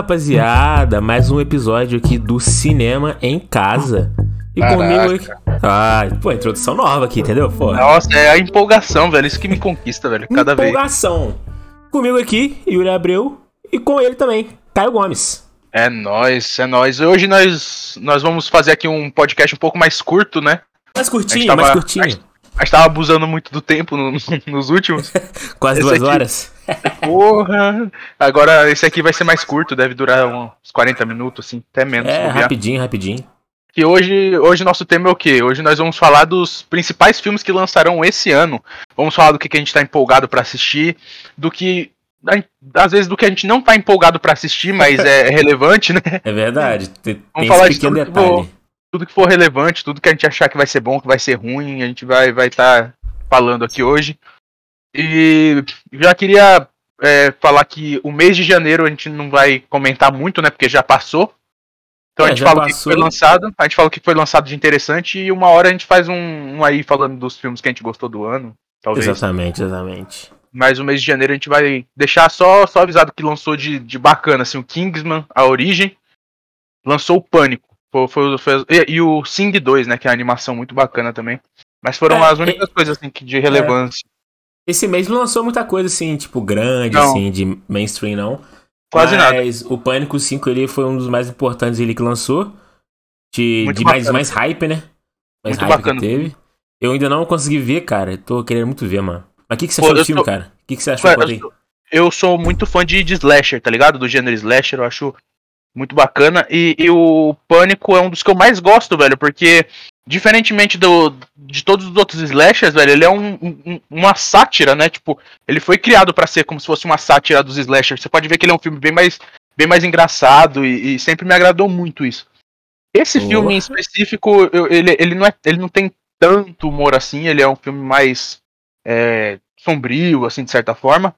Rapaziada! Mais um episódio aqui do Cinema em Casa. E Caraca. comigo aqui. Ah, pô, introdução nova aqui, entendeu? Pô, Nossa, é a empolgação, velho. Isso que me conquista, velho. Cada vez. empolgação. Comigo aqui, Yuri Abreu. E com ele também, Caio Gomes. É nóis, é nóis. Hoje nós, nós vamos fazer aqui um podcast um pouco mais curto, né? Mais curtinho, tava- mais curtinho. A gente tava abusando muito do tempo no- nos últimos. Quase esse duas aqui- horas. Porra! Agora esse aqui vai ser mais curto, deve durar uns 40 minutos, assim, até menos. É, rapidinho, rapidinho. E hoje, hoje nosso tema é o quê? Hoje nós vamos falar dos principais filmes que lançarão esse ano. Vamos falar do que, que a gente tá empolgado pra assistir, do que. Às vezes do que a gente não tá empolgado pra assistir, mas é relevante, né? É verdade. Tem, Vamos falar de tudo que detalhe. tudo que for relevante, tudo que a gente achar que vai ser bom, que vai ser ruim, a gente vai vai estar falando aqui hoje. E já queria é, falar que o mês de janeiro a gente não vai comentar muito, né? Porque já passou. Então É, a gente fala o que foi lançado, a gente fala o que foi lançado de interessante e uma hora a gente faz um, um aí falando dos filmes que a gente gostou do ano, talvez. Exatamente, exatamente. Mas o mês de janeiro a gente vai deixar só, só avisado que lançou de, de bacana, assim, o Kingsman, a origem, lançou o Pânico. Foi, foi- foi- e, e o Sing 2, né, que é a animação muito bacana também. Mas foram É, as únicas coisas assim, que de relevância. Esse mês não lançou muita coisa assim, tipo, grande, Não. assim, de mainstream, não. Quase nada. Mas o Pânico 5 ele foi um dos mais importantes ele que lançou. De, de mais, mais hype, né? Mais Muito hype bacana. que teve. Eu ainda não consegui ver, cara. Tô querendo muito ver, mano. Mas o que, que você Pô, achou do filme, tô- cara? O que, que você achou? Aí. eu, sou- eu sou muito fã de, de slasher, tá ligado? Do gênero slasher, eu acho muito bacana. E, e o Pânico é um dos que eu mais gosto, velho, porque diferentemente do, de todos os outros slashers, velho, ele é um- um- uma sátira, né? Tipo, ele foi criado pra ser como se fosse uma sátira dos slashers. Você pode ver que ele é um filme bem mais, bem mais engraçado e, e sempre me agradou muito isso. Esse Oh. filme em específico, ele, ele, não é, ele não tem tanto humor assim, ele é um filme mais é, sombrio, assim, de certa forma.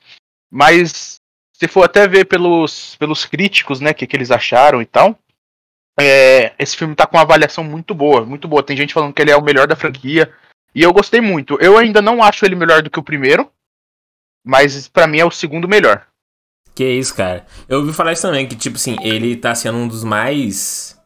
Mas se for até ver pelos, pelos críticos, né, que, que eles acharam e tal, é, esse filme tá com uma avaliação muito boa, muito boa. Tem gente falando que ele é o melhor da franquia. E eu gostei muito. Eu ainda não acho ele melhor do que o primeiro, mas pra mim é o segundo melhor. Que isso, cara. Eu ouvi falar isso também, que, tipo assim, ele tá sendo um dos mais.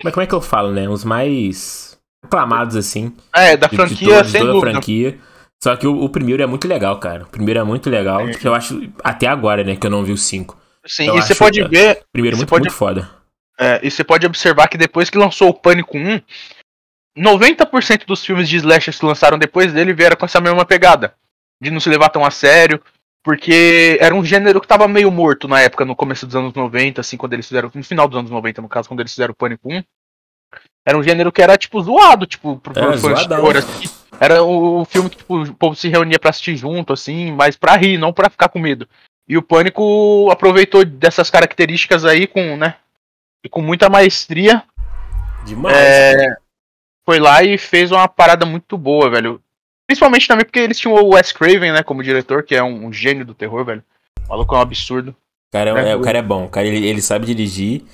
Como é, como é que eu falo, né? Os mais aclamados, assim. É, da de- de franquia, toda- de sem toda franquia. Só que o, o primeiro é muito legal, cara. O primeiro é muito legal, É. que eu acho, até agora, né, que eu não vi o 5. Sim, e você pode cara. ver, Primeiro Você muito, pode- muito foda. É, e você pode observar que depois que lançou o Pânico 1, 90% dos filmes de slashers que lançaram depois dele vieram com essa mesma pegada. De não se levar tão a sério. Porque era um gênero que tava meio morto na época, no começo dos anos 90, assim, quando eles fizeram. No final dos anos 90, no caso, quando eles fizeram o Pânico 1. Era um gênero que era, tipo, zoado, tipo, pro É, pro fã de zoadão. assim. Era o, filme que tipo, o povo se reunia pra assistir junto, assim, mas pra rir, não pra ficar com medo. E o Pânico aproveitou dessas características aí com, né? E com muita maestria, Demais. é, foi lá e fez uma parada muito boa, velho. Principalmente também porque eles tinham o Wes Craven, né, como diretor, que é um, um gênio do terror, velho. O maluco é um absurdo. O cara é, É, é- o cara é bom, o cara ele, ele sabe dirigir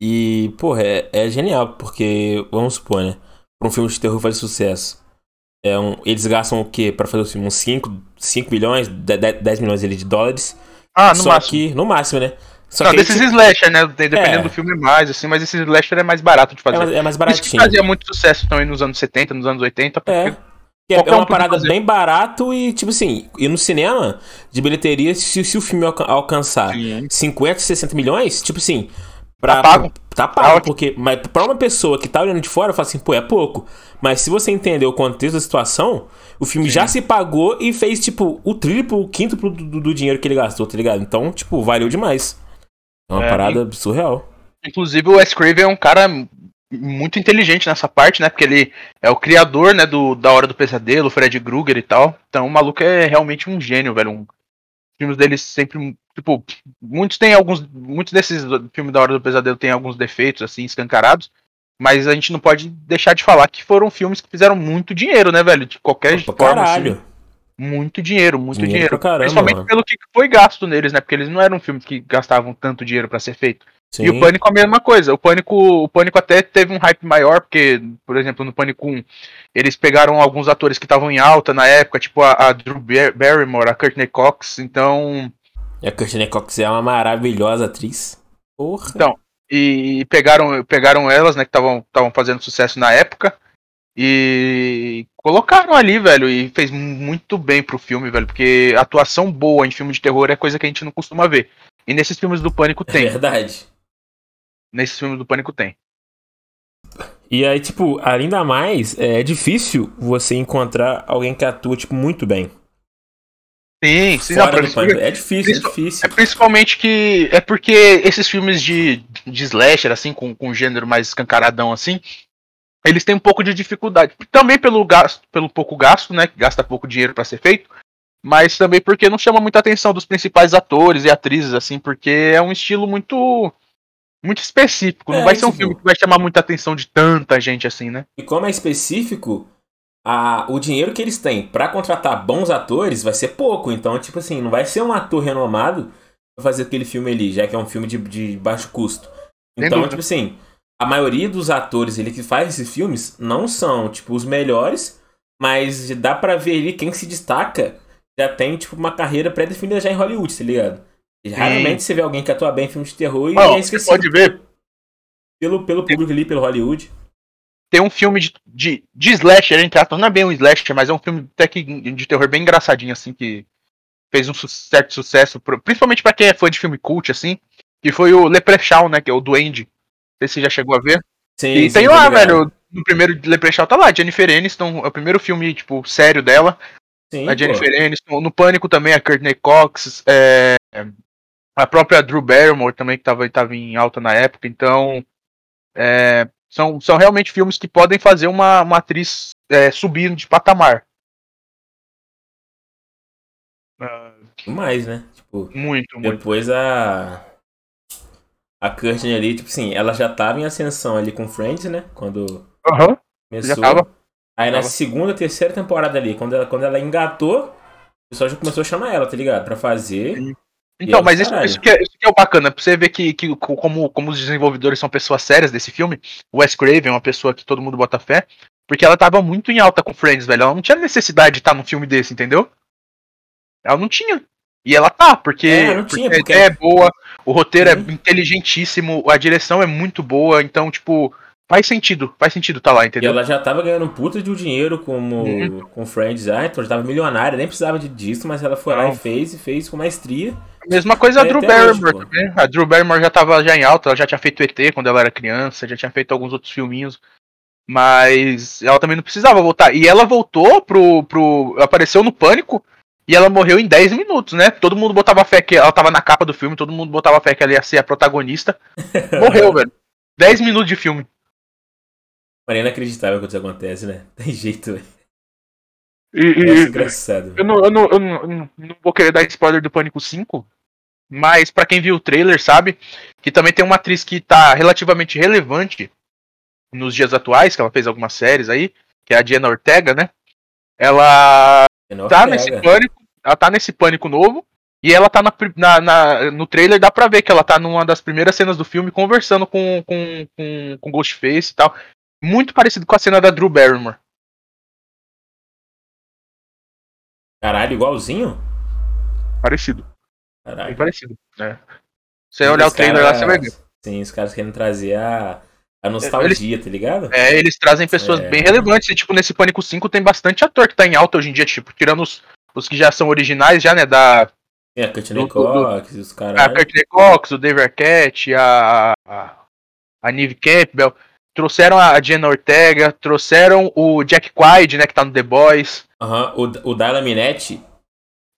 e, porra, é, é genial, porque, vamos supor, né? Pra um filme de terror fazer sucesso, é um, eles gastam o quê pra fazer o filme? Uns 5, 5 milhões, 10, 10 milhões ali de dólares. Ah, no só máximo. que, no máximo, né? Só Não, desses tipo, slasher, né? Dependendo É. do filme é mais, assim, mas esse slasher é mais barato de é, fazer. mais, é mais Isso que baratinho. fazia muito sucesso também nos anos 70, nos anos 80, porque É. Que É, é um uma podia parada fazer. bem barato e, tipo assim, e no cinema, de bilheteria, se, se o filme alca- alcançar Sim. 50, 60 milhões, tipo assim. Pra, Tá pago. Tá Tá pago, porque. Mas pra uma pessoa que tá olhando de fora, fala assim, pô, é pouco. Mas se você entender o contexto da situação, o filme já se pagou e fez, tipo, o triplo, o quíntuplo do, do- do dinheiro que ele gastou, tá ligado? Então, tipo, valeu demais. É uma É, parada surreal. Inclusive o Wes Craven é um cara muito inteligente nessa parte, né? Porque ele é o criador, né, do da Hora do Pesadelo, Fred Krueger e tal. Então o maluco é realmente um gênio, velho. Um, os filmes dele sempre, tipo, muitos têm alguns, muitos desses filmes da Hora do Pesadelo têm alguns defeitos assim escancarados, mas a gente não pode deixar de falar que foram filmes que fizeram muito dinheiro, né, velho? De qualquer Pra forma, assim, caralho. Muito dinheiro, muito Dinheiro dinheiro. caramba, Principalmente mano. pelo que foi gasto neles, né? Porque eles não eram filmes que gastavam tanto dinheiro pra ser feito. Sim. E o Pânico a mesma coisa. O Pânico, o Pânico até teve um hype maior, porque, por exemplo, no Pânico 1, eles pegaram alguns atores que estavam em alta na época, tipo a, a Drew Bar- Barrymore, a Courtney Cox, então E a Courtney Cox é uma maravilhosa atriz. Porra. Então, e pegaram, pegaram elas, né, que estavam fazendo sucesso na época, e colocaram ali, velho, e fez muito bem pro filme, velho, porque atuação boa em filme de terror é coisa que a gente não costuma ver. E nesses filmes do Pânico tem. É verdade. Nesses filmes do Pânico tem. E aí, tipo, ainda mais, é difícil você encontrar alguém que atua, tipo, muito bem. Sim, sim, não, é difícil, é difícil. É principalmente que. É porque esses filmes de, de slasher, assim, com, com gênero mais escancaradão assim, eles têm um pouco de dificuldade. Também pelo gasto, pelo pouco gasto, né? Que gasta pouco dinheiro para ser feito. Mas também porque não chama muita atenção dos principais atores e atrizes, assim, porque é um estilo muito. Muito específico. É, não vai ser um filme que vai chamar muita atenção de tanta gente assim, né? E como é específico, a, o dinheiro que eles têm para contratar bons atores vai ser pouco. Então, tipo assim, não vai ser um ator renomado pra fazer aquele filme ali, já que é um filme de, de baixo custo. Então, tipo assim, a maioria dos atores ele que faz esses filmes não são, tipo, os melhores, mas dá para ver ali quem se destaca já tem, tipo, uma carreira pré-definida já em Hollywood, tá ligado? E raramente você vê alguém que atua bem em filme de terror e oh, é esquecido. Pode ver. Pelo, pelo público ali, pelo Hollywood. Tem um filme de, de, de slasher, entre aspas, não é bem um slasher, mas é um filme até que de terror bem engraçadinho, assim, que fez um certo sucesso, principalmente para quem é fã de filme cult, assim, que foi o Leprechaun, né, que é o Duende, sei se você já chegou a ver. Sim, e sim, tem lá, velho, no primeiro Leprechaun tá lá, Jennifer Aniston, é o primeiro filme, tipo, sério dela. Sim, a Jennifer pô. Aniston, no Pânico também, a Courtney Cox, é, a própria Drew Barrymore também, que tava, tava em alta na época, então... É, são, são realmente filmes que podem fazer uma, uma atriz é, subir de patamar. Mais, né? Tipo, muito, muito. Depois a a Courtney ali, tipo assim, ela já tava em ascensão ali com Friends, né? Quando uhum, começou. Já tava. Aí na segunda, terceira temporada ali, quando ela, quando ela engatou, o pessoal já começou a chamar ela, tá ligado? Pra fazer. Sim. Então, mas isso, isso, que é, isso que é o bacana, pra você ver que, que como, como os desenvolvedores são pessoas sérias desse filme, o Wes Craven é uma pessoa que todo mundo bota fé, porque ela tava muito em alta com Friends, velho. Ela não tinha necessidade de estar num filme desse, entendeu? Ela não tinha. E ela tá, porque, é, tinha, porque, porque... a ideia é boa, o roteiro é inteligentíssimo, a direção é muito boa, então, tipo, faz sentido, faz sentido tá lá, entendeu? E ela já tava ganhando um puta de um dinheiro como, uhum. com Friends, ah, então já tava milionária, nem precisava disso, mas ela foi não. lá e fez, e fez com maestria. Mesma coisa a Drew Barrymore também. A Drew Barrymore já tava já em alta, ela já tinha feito ET quando ela era criança, já tinha feito alguns outros filminhos. Mas ela também não precisava voltar. E ela voltou pro. pro apareceu no Pânico e ela morreu em 10 minutos, né? Todo mundo botava fé que ela tava na capa do filme, todo mundo botava fé que ela ia ser a protagonista. Morreu, velho. 10 minutos de filme. Mano, é inacreditável quando isso acontece, né? Tem jeito, velho. E, e, engraçado. Eu não, eu, não, eu, não, eu não vou querer dar spoiler do Pânico 5, mas para quem viu o trailer sabe que também tem uma atriz que tá relativamente relevante nos dias atuais, que ela fez algumas séries aí, que é a Diana Ortega, né? Ela tá nesse pânico, ela tá nesse pânico novo. E ela tá na, na, na, no trailer, dá pra ver que ela tá numa das primeiras cenas do filme conversando com, com, com, com Ghostface e tal. Muito parecido com a cena da Drew Barrymore. Caralho, igualzinho? Parecido. Caralho. Bem parecido. É. Você olhar o trailer cara, lá, você vai ver. Sim, os caras querem trazer a, a nostalgia, eles, tá ligado? É, eles trazem pessoas é. bem relevantes. E, tipo, nesse Pânico 5 tem bastante ator que tá em alta hoje em dia, tipo, tirando os, os que já são originais, já, né, da... É, a Courtney Cox, os caras... A Courtney Cox, o Dave Arquette, a, a, a Neve Campbell. Trouxeram a Jenna Ortega, trouxeram o Jack Quaid, né, que tá no The Boys. Aham, uhum. o, o Dylan Minetti.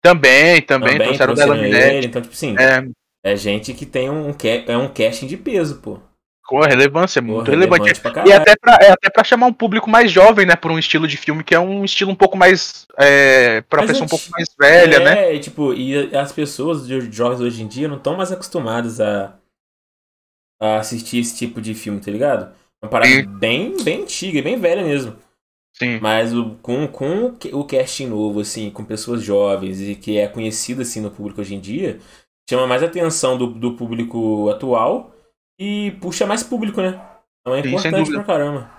Também, também, também trouxeram o Dylan Minetti. Então, tipo assim, é... é gente que tem um, é um casting de peso, pô. Com a relevância, muito relevante. relevante e até pra, é até pra chamar um público mais jovem, né, por um estilo de filme que é um estilo um pouco mais. É, pra Mas pessoa gente, um pouco mais velha, é, né? É, tipo, e as pessoas de jovens hoje em dia não estão mais acostumadas a, a assistir esse tipo de filme, tá ligado? Uma parada Sim. bem, bem antiga, bem velha mesmo. Sim. Mas o, com, com o casting novo, assim, com pessoas jovens e que é conhecido assim no público hoje em dia, chama mais atenção do, do público atual e puxa mais público, né? Então é Sim, importante pra caramba.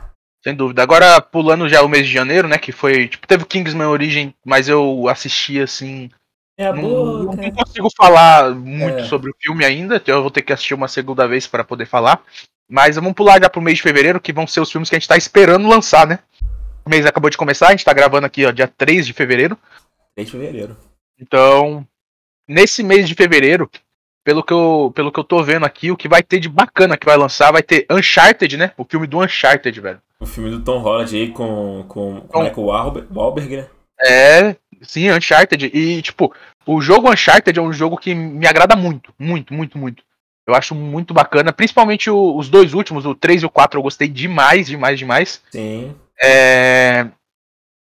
Sem dúvida. Agora, pulando já o mês de janeiro, né? Que foi. Tipo, teve Kingsman Origem, mas eu assisti assim. É a não, não consigo falar muito É. sobre o filme ainda, então eu vou ter que assistir uma segunda vez para poder falar. Mas vamos pular já pro mês de fevereiro, que vão ser os filmes que a gente tá esperando lançar, né? O mês acabou de começar, a gente tá gravando aqui, ó, dia 3 de fevereiro. 3 de fevereiro. Então, nesse mês de fevereiro, pelo que, eu, pelo que eu tô vendo aqui, o que vai ter de bacana que vai lançar vai ter Uncharted, né? O filme do Uncharted, velho. O filme do Tom Holland aí com, com, com Michael Wahlberg, Wahlberg, né? É, sim, Uncharted. E, tipo, o jogo Uncharted é um jogo que me agrada muito, muito, muito, muito. Eu acho muito bacana, principalmente o- os dois últimos, o 3 e o 4, eu gostei demais, demais, demais. Sim. É,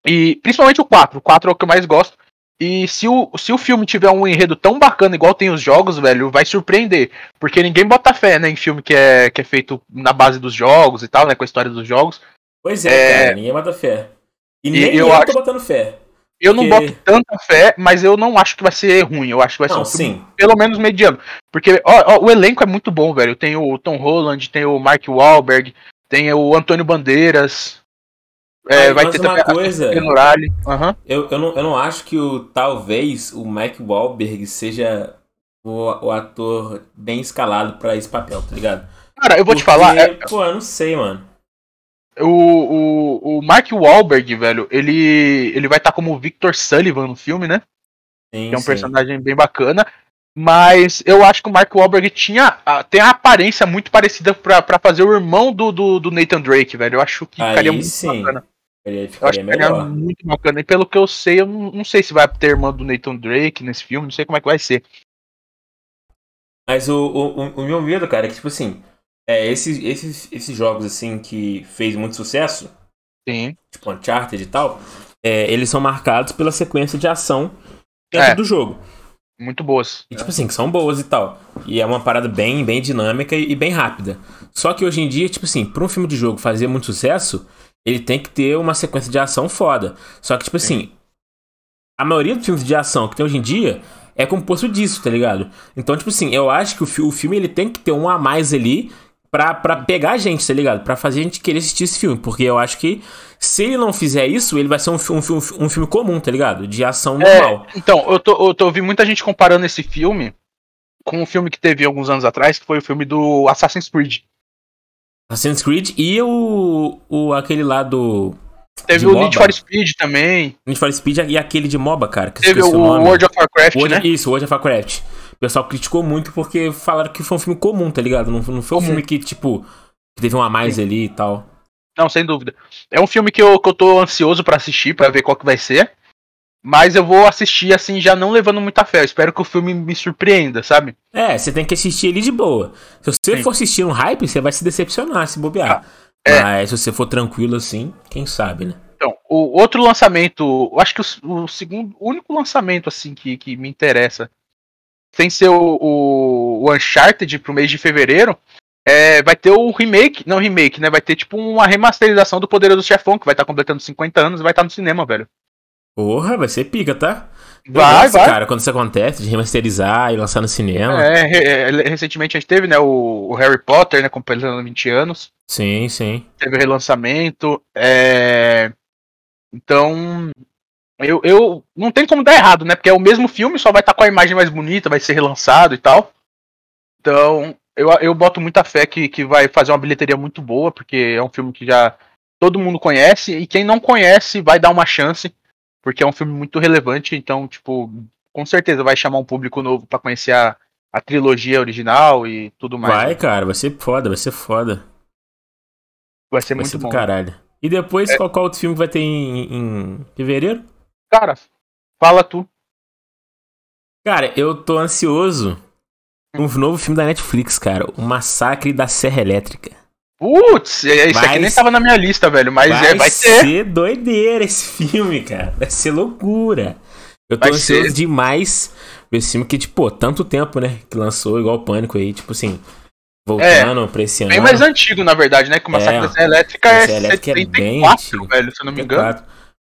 E principalmente o 4, o 4 é o que eu mais gosto. E se o, se o filme tiver um enredo tão bacana igual tem os jogos, velho, vai surpreender. Porque ninguém bota fé, né, em filme que é, que é feito na base dos jogos e tal, né, com a história dos jogos. Pois é, É. cara, ninguém bota fé. E, E nem eu eu, acho- tô botando fé. Eu não boto tanta fé, mas eu não acho que vai ser ruim. Eu acho que vai ser Não, um filme sim. pelo menos mediano. Porque ó, ó, o elenco é muito bom, velho. Tem o Tom Holland, tem o Mark Wahlberg, tem o Antônio Bandeiras. É, Mas- vai ter uma coisa-. Aham. Eu, eu, não, eu não acho que o talvez o Mike Wahlberg seja o, o ator bem escalado pra esse papel, tá ligado? Cara, eu vou te Porque, falar, é, Pô, eu não sei, mano. o, o, o Mark Wahlberg, velho, ele, ele vai estar como Victor Sullivan no filme, né? Sim, Que é um sim. personagem bem bacana. Mas eu acho que o Mark Wahlberg tinha, tem a aparência muito parecida pra, pra fazer o irmão do, do, do Nathan Drake, velho. Eu acho que Aí ficaria muito sim. bacana. Ele ficaria melhor. muito bacana. E pelo que eu sei, eu não, não sei se vai ter irmã do Nathan Drake nesse filme, não sei como é que vai ser. Mas o, o, o- o meu medo, cara, é que, tipo assim, é, esses, esses, esses jogos, assim, que fez muito sucesso, Sim. tipo Uncharted e tal, é, eles são marcados pela sequência de ação dentro É. do jogo. Muito boas. E, tipo assim, que são boas e tal. E é uma parada bem, bem dinâmica e, e bem rápida. Só que hoje em dia, tipo assim, pra um filme de jogo fazer muito sucesso, ele tem que ter uma sequência de ação foda. Só que, tipo assim, a maioria dos filmes de ação que tem hoje em dia é composto disso, tá ligado? Então, tipo assim, eu acho que o, o filme ele tem que ter um a mais ali pra, pra pegar a gente, tá ligado? Pra fazer a gente querer assistir esse filme. Porque eu acho que se ele não fizer isso, ele vai ser um, um, um filme comum, tá ligado? De ação normal. Então, eu tô, eu tô ouvindo muita gente comparando esse filme com um filme que teve alguns anos atrás, que foi o filme do Assassin's Creed. Assassin's Creed e o, o aquele lá do Teve o MOBA? Need for Speed também. Need for Speed e aquele de MOBA, cara. Teve o o. World of Warcraft, World- né? Isso, World of Warcraft. O pessoal criticou muito porque falaram que foi um filme comum, tá ligado? Não, não foi um Comum. filme que, tipo, que teve um a mais ali e tal. Não, sem dúvida. É um filme que eu, que eu tô ansioso pra assistir, pra ver qual que vai ser. Mas eu vou assistir assim, já não levando muita fé. Eu espero que o filme me surpreenda, sabe? É, você tem que assistir ele de boa. Se você Sim. for assistir um hype, você vai se decepcionar se bobear. é. Mas se você for tranquilo assim, quem sabe, né? Então, o outro lançamento, eu acho que o, o segundo, o único lançamento assim que, que me interessa, sem ser o, o, o Uncharted pro mês de fevereiro, é, vai ter o remake, não remake, né? Vai ter tipo uma remasterização do Poderoso Chefão, que vai estar completando 50 anos e vai estar no cinema, velho. Porra, vai ser pica, tá? Vai, gosto, vai. cara, quando isso acontece, de remasterizar e lançar no cinema. É, é, recentemente a gente teve, né, o, Harry Potter, né, completando 20 anos. Sim, sim. teve o relançamento. É... Então, eu, eu não tem como dar errado, né? Porque é o mesmo filme, só vai estar com a imagem mais bonita, vai ser relançado e tal. Então, eu, eu boto muita fé que, que vai fazer uma bilheteria muito boa, porque é um filme que já todo mundo conhece, e quem não conhece vai dar uma chance, porque é um filme muito relevante, então, tipo, com certeza vai chamar um público novo pra conhecer a, a trilogia original e tudo mais. Vai, cara, vai ser foda, vai ser foda. Vai ser Vai muito ser bom. caralho. E depois, qual, qual outro filme que vai ter em, em fevereiro? Cara, fala tu. Cara, eu tô ansioso. Um novo filme da Netflix, cara. O Massacre da Serra Elétrica. Putz, é- isso aqui nem ser- tava na minha lista, velho. Mas vai é, vai ter. ser doideira esse filme, cara. Vai ser loucura. Eu tô Vai ansioso ser. demais ver esse filme que, tipo, tanto tempo, né? Que lançou igual o Pânico aí, tipo assim, voltando pra esse ano. Bem mais antigo, na verdade, né? Que o Massacre É, da Serra Elétrica é Elétrica é bem 74, antigo. velho, se eu não me engano.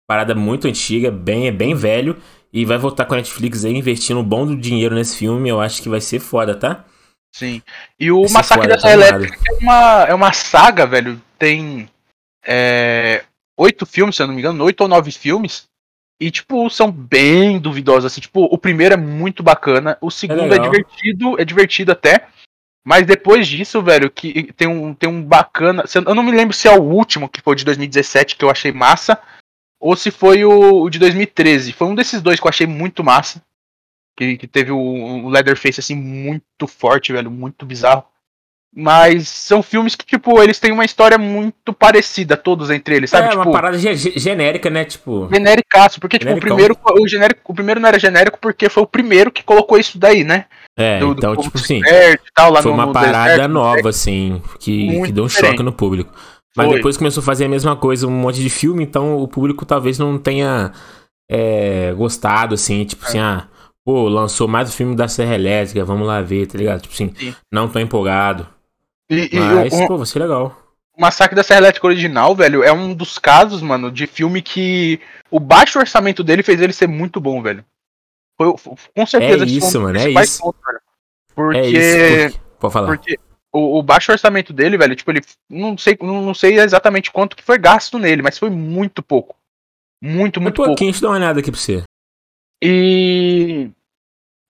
Parada muito antiga, bem, é bem velho. E vai voltar com a Netflix aí, investindo um bom do dinheiro nesse filme. Eu acho que vai ser foda, tá? Sim. E o ser Massacre da Serra animado. Elétrica é uma, é uma saga, velho. Tem é, oito filmes, se eu não me engano, oito ou nove filmes. E, tipo, são bem duvidosos, assim. Tipo, o primeiro é muito bacana, o segundo é, legal. divertido, é divertido até. Mas depois disso, velho, que tem um, tem um bacana. Eu não me lembro se é o último, que foi de 2017, que eu achei massa, ou se foi o, o de 2013. Foi um desses dois que eu achei muito massa. Que, que teve o, o Leatherface, assim, muito forte, velho, muito bizarro. Mas são filmes que, tipo, eles têm uma história muito parecida, todos entre eles, sabe? é tipo, uma parada ge- ge- genérica, né? Tipo. genericaço, porque, tipo, o primeiro, o, genérico, o primeiro não era genérico porque foi o primeiro que colocou isso daí, né? É, Do- do então, povo tipo do assim. tal, Foi no- uma no parada deserto, nova, assim, que, que deu um diferente. choque no público. Mas Foi. depois começou a fazer a mesma coisa, um monte de filme, então o público talvez não tenha é, gostado, assim, tipo É. assim, ah, pô, lançou mais o filme da Serra Elétrica, vamos lá ver, tá ligado? Tipo assim, Sim. não tô empolgado. E, e Mas, o, pô, vai ser legal. o Massacre da Serra Elétrica original, velho, é um dos casos, mano, de filme que o baixo orçamento dele fez ele ser muito bom, velho. Foi, com certeza É um isso, mano, é isso. pontos, velho. Porque, É isso, porque... pode falar. porque o, o baixo orçamento dele, velho, tipo, ele não sei, não, não sei exatamente quanto que foi gasto nele, mas foi muito pouco. Muito, Um muito pouco. pouquinho, deixa eu dar uma olhada aqui pra você. E.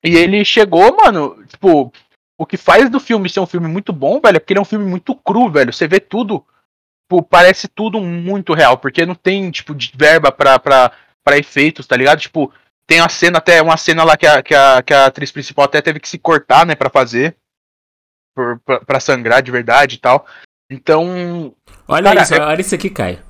E ele chegou, mano, tipo, o que faz do filme ser um filme muito bom, velho, é porque ele é um filme muito cru, velho. Você vê tudo, tipo, parece tudo muito real, porque não tem, tipo, de verba pra, pra, pra efeitos, tá ligado? Tipo, tem a cena, até uma cena lá que a, que, a, que a atriz principal até teve que se cortar, né, pra fazer. Por, pra, pra sangrar de verdade e tal. Então. Olha Cara, isso, é- olha isso aqui, Caio.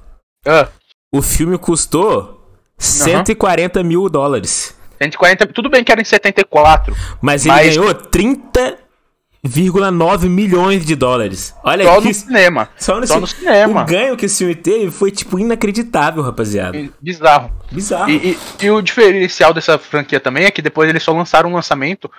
ah, O filme custou 140 mil dólares. 140. Tudo bem que era em 74. Mas ele Mas- ganhou 30,9 milhões de dólares. Olha Só aqui. no cinema. Só no, Só no cinema. O ganho que esse filme teve foi, tipo, inacreditável, rapaziada. Bizarro. Bizarro. E, e- e o diferencial dessa franquia também é que depois eles só lançaram um lançamento,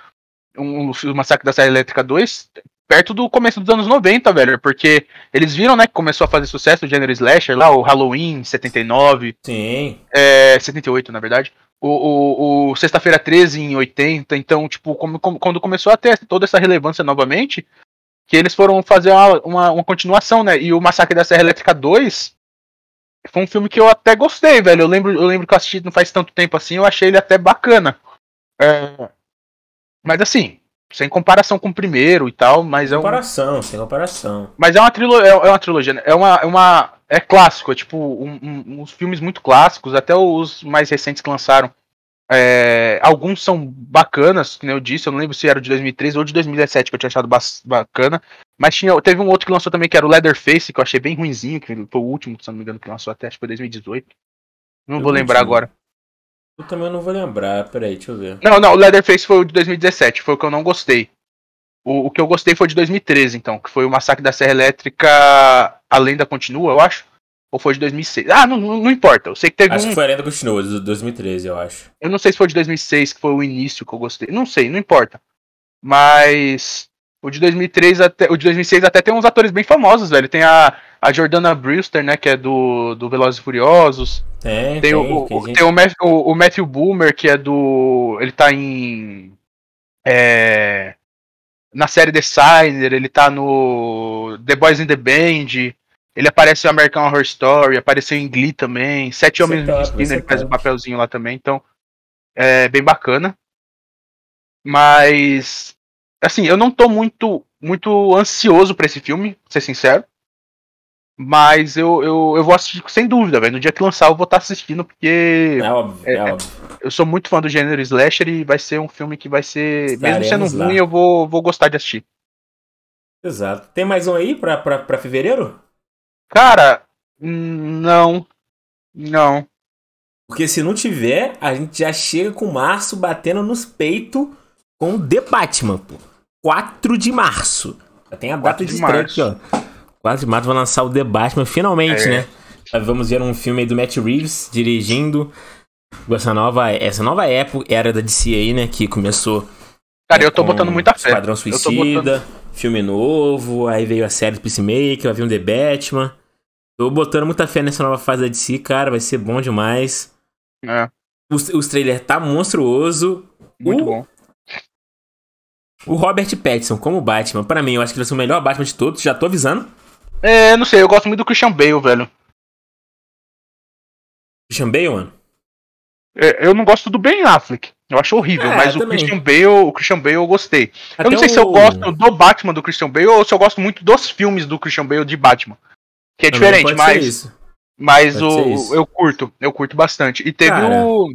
um, o Massacre da Serra Elétrica 2, perto do começo dos anos 90, velho. Porque eles viram, né, que começou a fazer sucesso o gênero slasher lá, o Halloween 79, Sim. é, 78, na verdade. O, o, o Sexta-feira 13 em 80. Então, tipo, como- como- quando começou a ter toda essa relevância novamente, que eles foram fazer uma, uma, uma continuação, né? E o Massacre da Serra Elétrica 2 foi um filme que eu até gostei, velho. Eu lembro, eu lembro que eu assisti não faz tanto tempo assim, eu achei ele até bacana. É, Mas assim, sem comparação com o primeiro e tal, mas é um, Comparação, sem comparação. mas é uma trilogia, é uma trilogia, né? é uma, é uma, é clássico, é tipo um- um- uns filmes muito clássicos, até os mais recentes que lançaram. É, alguns são bacanas, que eu disse, eu não lembro se era de 2013 ou de 2017 que eu tinha achado bacana, mas tinha, teve um outro que lançou também que era o Leatherface, que eu achei bem ruinzinho, que foi o último, se não me engano, que lançou até, acho que foi 2018. Não Eu vou lembrar agora. Eu também não vou lembrar, peraí, deixa eu ver. Não, não, o Leatherface foi o de 2017, foi o que eu não gostei. O, o que eu gostei foi de 2013, então, que foi o Massacre da Serra Elétrica A Lenda Continua, eu acho. Ou foi de 2006? Ah, não, não, não importa. Eu sei que teve Acho um. que foi a Lenda Continua, de 2013, eu acho. Eu não sei se foi de 2006, que foi o início que eu gostei. Não sei, não importa. Mas. O de 2003 até. O de 2006 até tem uns atores bem famosos, velho. Tem a, a Jordana Brewster, né? Que é do, do Velozes e Furiosos. Tem, Tem, tem. o, tem tem o, Matthew, o- o Matthew Boomer, que é do. Ele tá em. É, na série The Signer, ele tá no The Boys in the Band. Ele aparece em American Horror Story, apareceu em Glee também. Sete Homens Destino, é ele faz um papelzinho lá também, então é bem bacana. Mas assim, eu não tô muito muito ansioso pra esse filme, pra ser sincero. Mas eu, eu, eu vou assistir sem dúvida, velho. No dia que lançar, eu vou estar assistindo, porque É óbvio, é, é- óbvio. eu sou muito fã do gênero slasher e vai ser um filme que vai ser. mesmo Estaremos sendo lá. ruim, eu vou, vou gostar de assistir. Exato. Tem mais um aí pra, pra, pra fevereiro? Cara, não. Não. Porque se não tiver, a gente já chega com março batendo nos peitos com The Batman, pô. 4 de março. Já tem a data 4 de de estreia aqui, ó. 4 de março vai lançar o The Batman, finalmente, É. né? Vamos ver um filme aí do Matt Reeves dirigindo. Essa nova, essa nova época, era da DC aí, né? Que começou. Cara, eu tô botando muita fé. Esquadrão tô Suicida, filme novo, aí veio a série do Peacemaker, vai vir um The Batman. Tô botando muita fé nessa nova fase da DC, cara, vai ser bom demais. É, Os, os trailers tá monstruoso. muito o, bom. O Robert Pattinson como Batman, pra mim, eu acho que ele vai ser o melhor Batman de todos, já tô avisando. É, não sei, eu gosto muito do Christian Bale, velho. Christian Bale, mano. É, eu não gosto do Ben Affleck. Eu acho horrível, É, mas o também. Christian Bale, o Christian Bale eu gostei. eu Até não sei se eu o- gosto do Batman do Christian Bale ou se eu gosto muito dos filmes do Christian Bale de Batman. Que é Também diferente, mas, mas Pode o, eu curto, eu curto bastante. E teve Cara. o.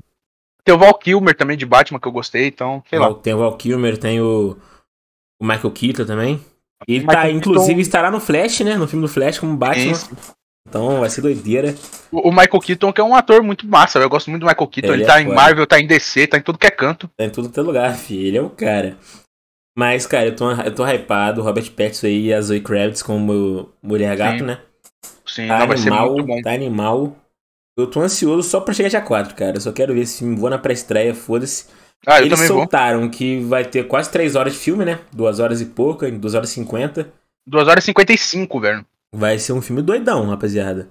Tem o Val Kilmer também de Batman que eu gostei, então, sei lá. Tem o Val Kilmer, tem o, o Michael Keaton também. Ele Michael tá, Keaton- inclusive, estará no Flash, né? No filme do Flash como Batman. Então vai ser doideira. O, o Michael Keaton, que é um ator muito massa, eu gosto muito do Michael Keaton. Ele Ele, é tá em foda. Marvel, tá em DC, tá em tudo que é canto. Tá em tudo que é lugar, filho. Ele é o cara. Mas, cara, eu tô, eu tô hypado. O Robert Pattinson aí e a Zoe Kravitz como Mulher Gato, Sim. né? Sim, Tá não, vai ser animal, muito bom. tá animal. Eu tô ansioso só pra chegar dia 4, cara. Eu só quero ver esse filme. Vou na pré-estreia, foda-se. Ah, Eles também vou. soltaram que vai ter quase 3 horas de filme, né? 2 horas e pouca, 2 horas e 50. 2 horas e 55, velho. Vai ser um filme doidão, rapaziada.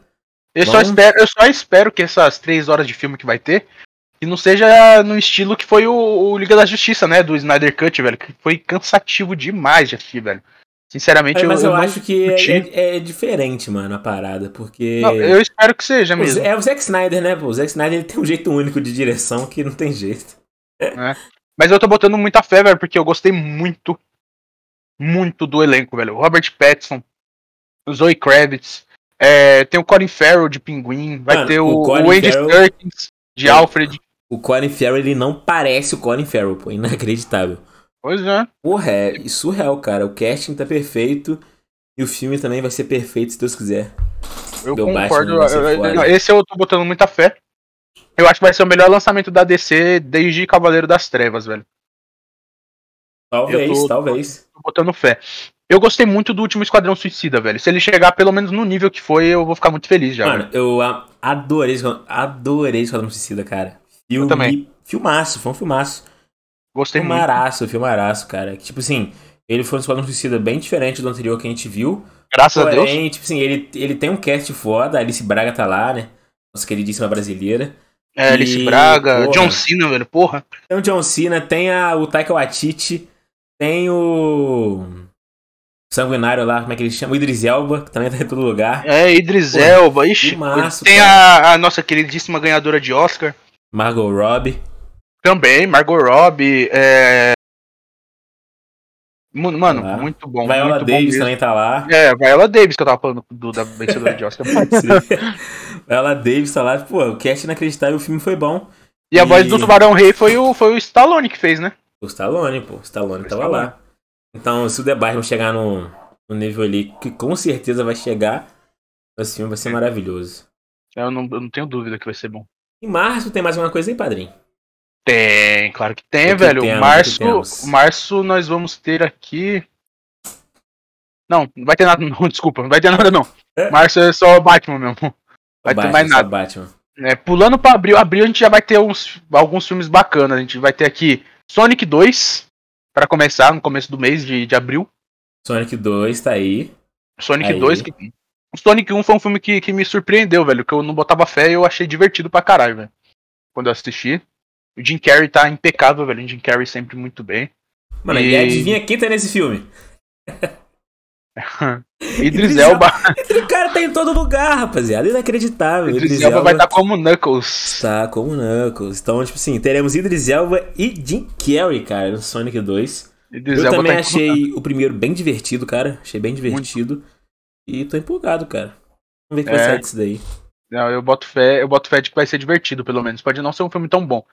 Eu só, Vamos. espero, eu só espero que essas três horas de filme que vai ter que não seja no estilo que foi o, o Liga da Justiça, né? Do Snyder Cut, velho. Que foi cansativo demais de assistir, velho. Sinceramente, É, mas eu, não acho que curti. é, é diferente, mano, a parada. Porque. Não, eu espero que seja mesmo. É o Zack Snyder, né? pô? O Zack Snyder ele tem um jeito único de direção que não tem jeito. Mas eu tô botando muita fé, velho, porque eu gostei muito, muito do elenco, velho. O Robert Pattinson, o Zoe Kravitz, é, tem o Colin Farrell de Pinguim, vai Mano, ter o o, Colin o Andy Farrell- de É. Alfred. O Colin Farrell, ele não parece o Colin Farrell, pô. Inacreditável. Pois é. Porra, é surreal, cara. O casting tá perfeito. E o filme também vai ser perfeito, se Deus quiser. Eu Meu concordo. Eu- eu- esse eu tô botando muita fé. Eu acho que vai ser o melhor lançamento da DC desde Cavaleiro das Trevas, velho. Talvez, Eu tô- talvez. Tô botando fé. Eu gostei muito do último Esquadrão Suicida, velho. Se ele chegar pelo menos no nível que foi, eu vou ficar muito feliz já. Mano, eu a- adorei, adorei Esquadrão Suicida, cara. Filme, também. Filmaço, foi um filmaço. Gostei muito. Filmaraço, filmaraço, cara. Que, Tipo assim, ele foi um Esquadrão Suicida bem diferente do anterior que a gente viu. Graças a Deus. Porém, tipo assim, ele, ele tem um cast foda, a Alice Braga tá lá, né? Nossa queridíssima brasileira. É, Alice E, Braga, porra. John Cena, velho. Porra. Tem o John Cena, tem a, o Taika Waititi, tem o Sanguinário lá, como é que ele chama? O Idris Elba, que também tá em todo lugar. É, Idris Elba. Ixi. filmaço, tem a, a nossa queridíssima ganhadora de Oscar. Margot Robbie. Também, Margot Robbie. É... Mano, lá. muito bom. Viola muito bom Davis mesmo. também tá lá. É, Viola Davis que eu tava falando do, da vencedora de Oscar. Viola Davis tá lá. Pô, o cast inacreditável, o filme foi bom. e a voz E- do Tubarão Rei foi o, foi o Stallone que fez, né? O Stallone, pô. O Stallone O tava Stallone. lá. Então, se o The Batman chegar no, no nível ali, que com certeza vai chegar, esse filme vai ser maravilhoso. Eu não, eu não tenho dúvida que vai ser bom. Em março tem mais uma coisa aí, padrinho. Tem, claro que tem, que velho. temos, março, março nós vamos ter aqui. Não, não vai ter nada, não, desculpa, não vai ter nada não. É? Março é só Batman mesmo. Vai ter Batman, mais só nada. Batman. É, pulando pra abril, abril a gente já vai ter uns, alguns filmes bacanas. A gente vai ter aqui Sonic 2, pra começar, no começo do mês de, de abril. Sonic 2 tá aí. Sonic Aí. 2. Que... O Sonic 1 foi um filme que, que me surpreendeu, velho. Que eu não botava fé e eu achei divertido pra caralho, velho. Quando eu assisti. O Jim Carrey tá impecável, velho. O Jim Carrey sempre muito bem. Mano, E- e adivinha quem tá nesse filme? Idris Elba. O cara tá em todo lugar, rapaziada. Inacreditável. Idris Elba vai estar como Knuckles. Tá como Knuckles. Então, tipo assim, teremos Idris Elba e Jim Carrey, cara, no Sonic 2. Idris Eu Elba também tá todo lugar. achei o primeiro bem divertido, cara. Achei bem divertido. E tô empolgado, cara. Vamos ver o que vai É. sair disso daí. Não, eu boto fé, eu boto fé de que vai ser divertido, pelo menos. Pode não ser um filme tão bom.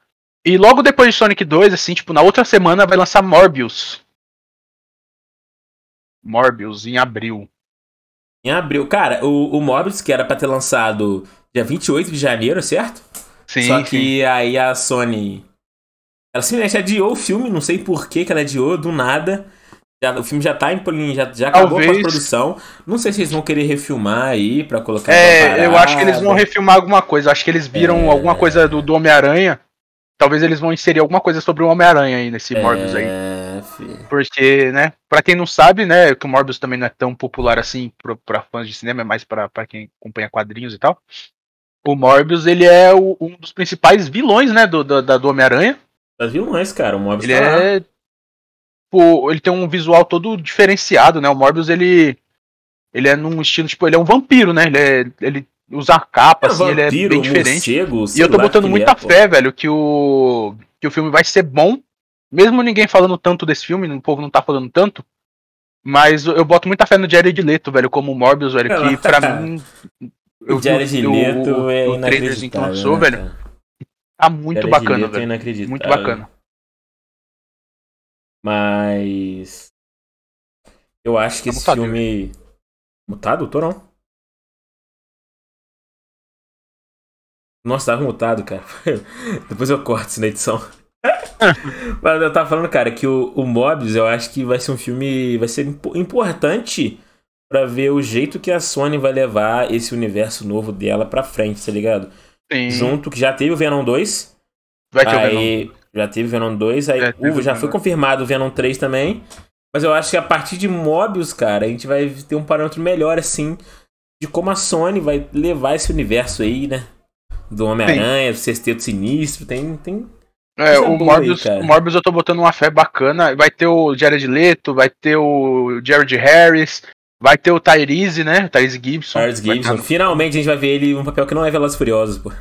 E logo depois de Sonic 2, assim, tipo, na outra semana vai lançar Morbius. Morbius, em abril. Em abril. Cara, o, o Morbius, que era pra ter lançado dia 28 de janeiro, certo? Sim, Só sim. que aí a Sony. Ela simplesmente adiou o filme, não sei por que que ela adiou, do nada. Já- o filme já tá em. Já, já acabou Talvez. a produção. Não sei se eles vão querer refilmar aí pra colocar. É, eu acho que eles vão refilmar alguma coisa. Acho que eles viram É. alguma coisa do, do Homem-Aranha. Talvez eles vão inserir alguma coisa sobre o Homem-Aranha aí nesse Morbius aí. É, filho. Porque, né, pra quem não sabe, né, que o Morbius também não é tão popular assim pro- pra fãs de cinema, é mais pra, pra quem acompanha quadrinhos e tal. O Morbius, ele é o- um dos principais vilões, né, do, do, do Homem-Aranha. Das vilões, cara. O Morbius Ele tá é. Pô, ele tem um visual todo diferenciado, né? O Morbius, ele. Ele é num estilo, tipo, ele é um vampiro, né? Ele, é, ele usar capa, É, assim, ele é bem diferente. morcego, E eu tô botando muita é, fé, velho, que o que o filme vai ser bom, mesmo ninguém falando tanto desse filme, o povo não tá falando tanto. Mas eu eu boto muita fé no Jared Leto, velho, como Morbius, velho, que pra mim O Jared o- Leto o- é o trailerzinho que inacreditável, lançou, né, velho, tá muito Jared bacana, Leto é velho. inacreditável. Muito bacana. Mas. Eu acho que Tá esse mutado, filme. Mutado? Tô Nossa, tava mutado, cara. Depois eu corto isso na edição. Mas eu tava falando, cara, que o, o Mobius eu acho que vai ser um filme. Vai ser impo- importante pra ver o jeito que a Sony vai levar esse universo novo dela pra frente, tá ligado? Sim, Junto que já teve o Venom 2. vai ter o Venom. Aí já teve o Venom 2, aí o- o já foi 2. confirmado o Venom 3 também. Mas eu acho que a partir de Mobius, cara, a gente vai ter um parâmetro melhor, assim, de como a Sony vai levar esse universo aí, né? Do Homem-Aranha, do Sexteto Sinistro, tem. tem... É, o boa aí, Morbius, o Morbius eu tô botando uma fé bacana. Vai ter o Jared Leto, vai ter o Jared Harris, vai ter o Tyrese, né? Tyrese Gibson. Vai Gibson. tá- Finalmente a gente vai ver ele um papel que não é Velozes e Furiosos, pô.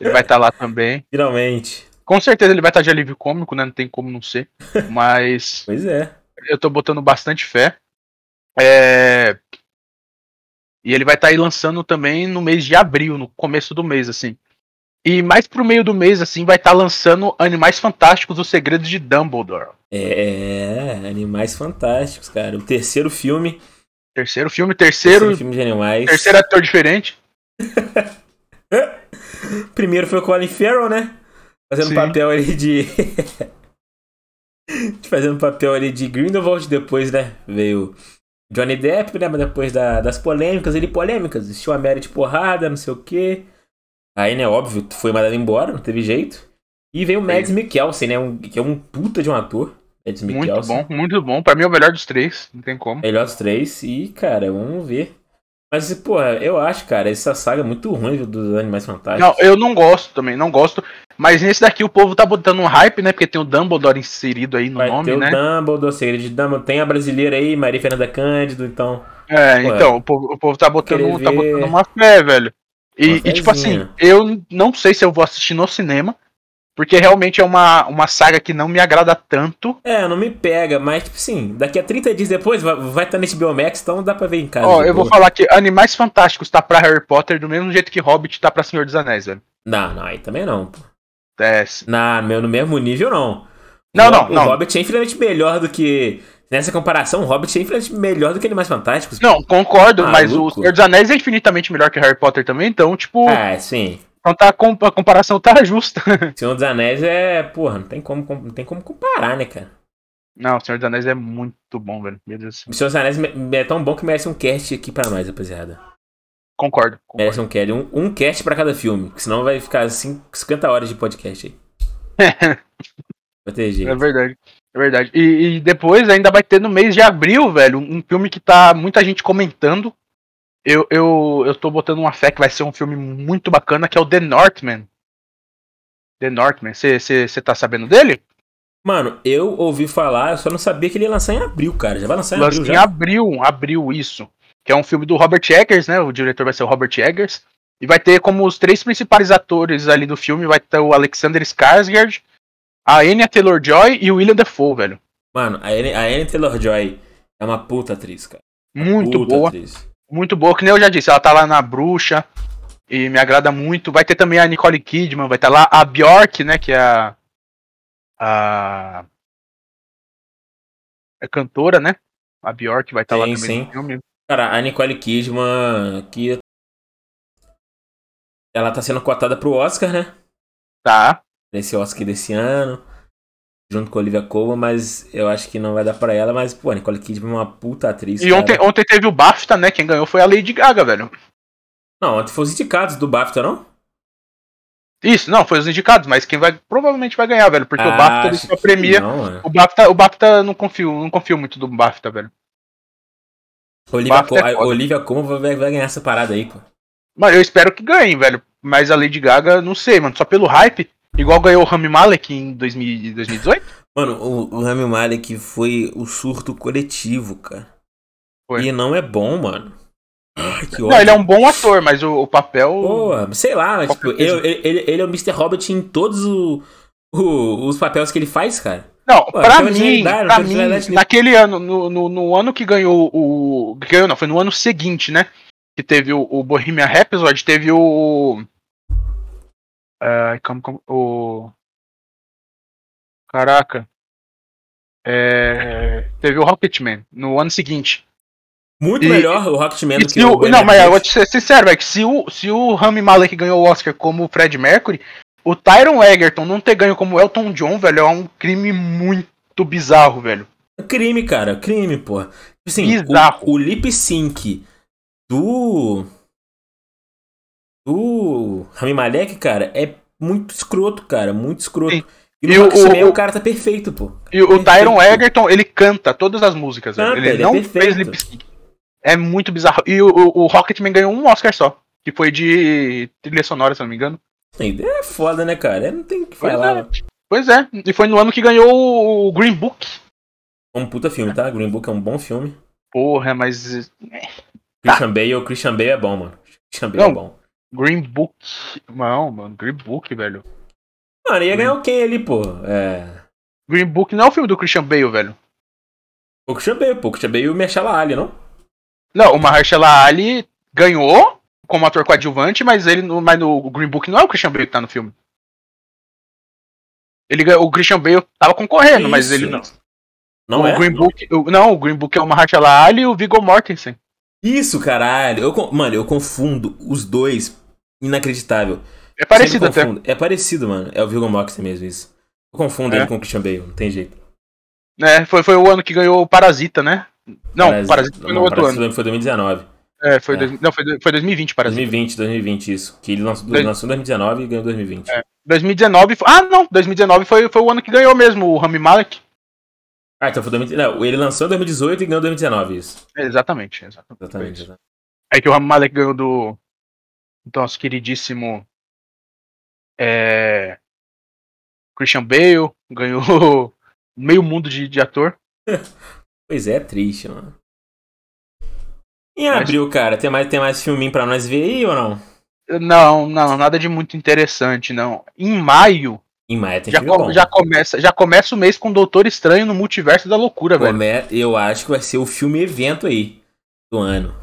ele vai estar lá também. Finalmente. Com certeza ele vai estar de alívio cômico, né? Não tem como não ser. Mas Pois é. eu tô botando bastante fé. É... E ele vai estar aí lançando também no mês de abril, no começo do mês, assim. E mais pro meio do mês, assim, vai estar lançando Animais Fantásticos, Os Segredos de Dumbledore. É, Animais Fantásticos, cara. O terceiro filme. Terceiro filme, terceiro, Terceiro filme de animais. terceiro ator diferente. Primeiro foi o Colin Farrell, né? Fazendo Sim. papel ali de. Fazendo papel ali de Grindelwald. Depois, né? Veio Johnny Depp, né? Mas depois da- das polêmicas, ele polêmicas. Existiu a Mary de porrada, não sei o quê. Aí, né? Óbvio, foi mandado embora, não teve jeito. E veio o Mads Mikkelsen, né? Um, que é um puta de um ator. Mads Muito Mikkelsen. bom, muito bom. Pra mim é o melhor dos três, não tem como. Melhor dos três. E, cara, vamos ver. Mas, porra, eu acho, cara, essa saga é muito ruim dos Animais Fantásticos. Não, eu não gosto também, não gosto. Mas nesse daqui o povo tá botando um hype, né? Porque tem o Dumbledore inserido aí no Vai nome, ter o né? Dumbledore, Segredo de Dumbledore. Tem a brasileira aí, Maria Fernanda Cândido, então. É, Ué. então, o povo, o povo tá botando, tá botando uma fé, velho. E, Uma e, tipo assim, eu não sei se eu vou assistir no cinema, porque realmente é uma, uma saga que não me agrada tanto. É, não me pega, mas, tipo assim, daqui a 30 dias depois vai estar tá nesse Biomax, então dá pra ver em casa. Ó, eu vou falar que Animais Fantásticos tá pra Harry Potter do mesmo jeito que Hobbit tá pra Senhor dos Anéis, velho. Não, não, aí também não. pô. É, Na, meu, no mesmo nível, não. Não, o, não, o não. Hobbit é infinitamente melhor do que. Nessa comparação, o Hobbit é infinitamente melhor do que Animais Fantásticos. Não, concordo, mas o Maluco. Senhor dos Anéis é infinitamente melhor que Harry Potter também, então, tipo, Ah, sim. então tá, a comparação tá justa. Senhor dos Anéis é. Porra, não tem como, não tem como comparar, né, cara? Não, o Senhor dos Anéis é muito bom, velho. Meu Deus. O Senhor dos Anéis é tão bom que merece um cast aqui pra nós, rapaziada. Concordo. concordo. Merece um cast. Um, um cast pra cada filme. Senão vai ficar assim, 50 horas de podcast aí. Vai ter É jeito. verdade. É verdade. E, e depois ainda vai ter no mês de abril, velho, um filme que tá muita gente comentando. Eu, eu, eu tô botando uma fé que vai ser um filme muito bacana, que é o The Northman. The Northman. Você tá sabendo dele? Mano, eu ouvi falar, eu só não sabia que ele ia lançar em abril, cara. Já vai lançar em Lança abril em já. abril, abril, isso. Que é um filme do Robert Eggers, né? O diretor vai ser o Robert Eggers. E vai ter como os três principais atores ali do filme, vai ter o Alexander Skarsgård, a Anya Taylor-Joy e o William Dafoe, velho. Mano, a Anne, a Anne Taylor-Joy é uma puta atriz, cara. Muito boa. atriz. Muito boa, que nem eu já disse, ela tá lá na Bruxa e me agrada muito. Vai ter também a Nicole Kidman, vai estar lá a Bjork, né, que é a a é cantora, né? A Bjork vai estar lá Sim, também sim. no filme. Cara, a Nicole Kidman, que ela tá sendo cotada pro Oscar, né? Tá. Nesse Oscar desse ano. Junto com a Olivia Colman, mas eu acho que não vai dar pra ela. Mas, pô, a Nicole Kidman é uma puta atriz. E cara. ontem, ontem teve o BAFTA, né? Quem ganhou foi a Lady Gaga, velho. Não, ontem foi os indicados do BAFTA, não? Isso, não, foi os indicados, mas quem vai provavelmente vai ganhar, velho, porque o Ah, BAFTA ele acho só premia. Não, mano. O BAFTA, o BAFTA não confio, não confio muito do BAFTA, velho. Olivia, Co é. Olivia Colman vai, vai ganhar essa parada aí, pô. Mas eu espero que ganhe, velho. Mas a Lady Gaga, não sei, mano, só pelo hype, igual ganhou o Rami Malek em 2000 2018. Mano, o, o Rami Malek foi o surto coletivo, cara. Foi. E não é bom, mano. Ai, que Não, ódio. ele é um bom ator, mas o, o papel. Pô, sei lá, tipo, ele, ele, ele, é o Mr. Robot em todos o- o- os papéis que ele faz, cara. Não, Pô, pra mim, pra mim, naquele ano, no, no, no ano que ganhou o. Ganhou, não, foi no ano seguinte, né? Que teve o, o Bohemian Rhapsody, teve o. Ai, como, como, o. Caraca. É, teve o Rocketman no ano seguinte. Muito E- melhor o Rocketman do que o. o, não, mas eu vou te ser sincero, velho, que se o, se o Rami Malek ganhou o Oscar como o Fred Mercury, o Tyron Egerton não ter ganho como Elton John, velho, é um crime muito bizarro, velho. Crime, cara, crime, pô. Assim, Bizarro. o, o lip sync do. Do Rami Malek, cara, é muito escroto, cara. Muito escroto. Sim. E no E o- o- o cara tá perfeito, pô. E o. Tyron Egerton, ele canta todas as músicas. Canta, Ele, ele é não perfeito. fez lip sync. É muito bizarro. E o, o, o Rocketman ganhou um Oscar só, que foi de trilha sonora, se não me engano. É foda, né, cara? não tem o que Pois falar. é. Pois é, e foi no ano que ganhou o Green Book. É um puta filme, tá? Green Book é um bom filme. Porra, mas Christian Bale, o Christian Bale é bom, mano. Christian Bale Não. é bom. Green Book. Não, mano, Green Book, velho. Mano, ia ganhar o quem ali, pô? É. Green Book não é o filme do Christian Bale, velho. O Christian Bale, pô. O Christian Bale e o Mahershala Ali, não? Não, o Mahershala Ali ganhou como ator coadjuvante, mas ele no, mas no Green Book não é o Christian Bale que tá no filme. Ele, o Christian Bale tava concorrendo, mas ele não. Não o é? Green Book, o- não, o Green Book é o Mahershala Ali e o Viggo Mortensen. Isso, caralho. Eu, mano, eu confundo os dois. Inacreditável. É parecido até. É parecido, mano. É o Viggo Mortensen mesmo, isso. Eu confundo É. ele com o Christian Bale, não tem jeito. É, foi, foi o ano que ganhou o Parasita, né? Não, Parasita, foi no não, outro Parasita ano. Foi 2019. É, foi, É. dois- não, foi, foi 2020, Parasita. 2020, 2020, isso. Que ele lançou, Dois- lançou em 2019 e ganhou em 2020. É. 2019. foi- Ah, não, 2019 foi, foi o ano que ganhou mesmo, o Rami Malek. Ah, então foi 2019. Não, ele lançou em 2018 e ganhou em 2019, isso. É, Exatamente, exatamente. Exatamente. Isso. Aí que o Rami Malek ganhou do, do nosso queridíssimo é, Christian Bale, ganhou meio mundo de, de ator. Pois é, triste, mano. Em Mas- abril, cara, tem mais, tem mais filminho pra nós ver aí ou não? Não, não, nada de muito interessante, não. Em maio, Em maio tem já, filme com- já, começa, já começa o mês com Doutor Estranho no Multiverso da Loucura, velho. Come- Eu acho que vai ser o filme evento aí do ano.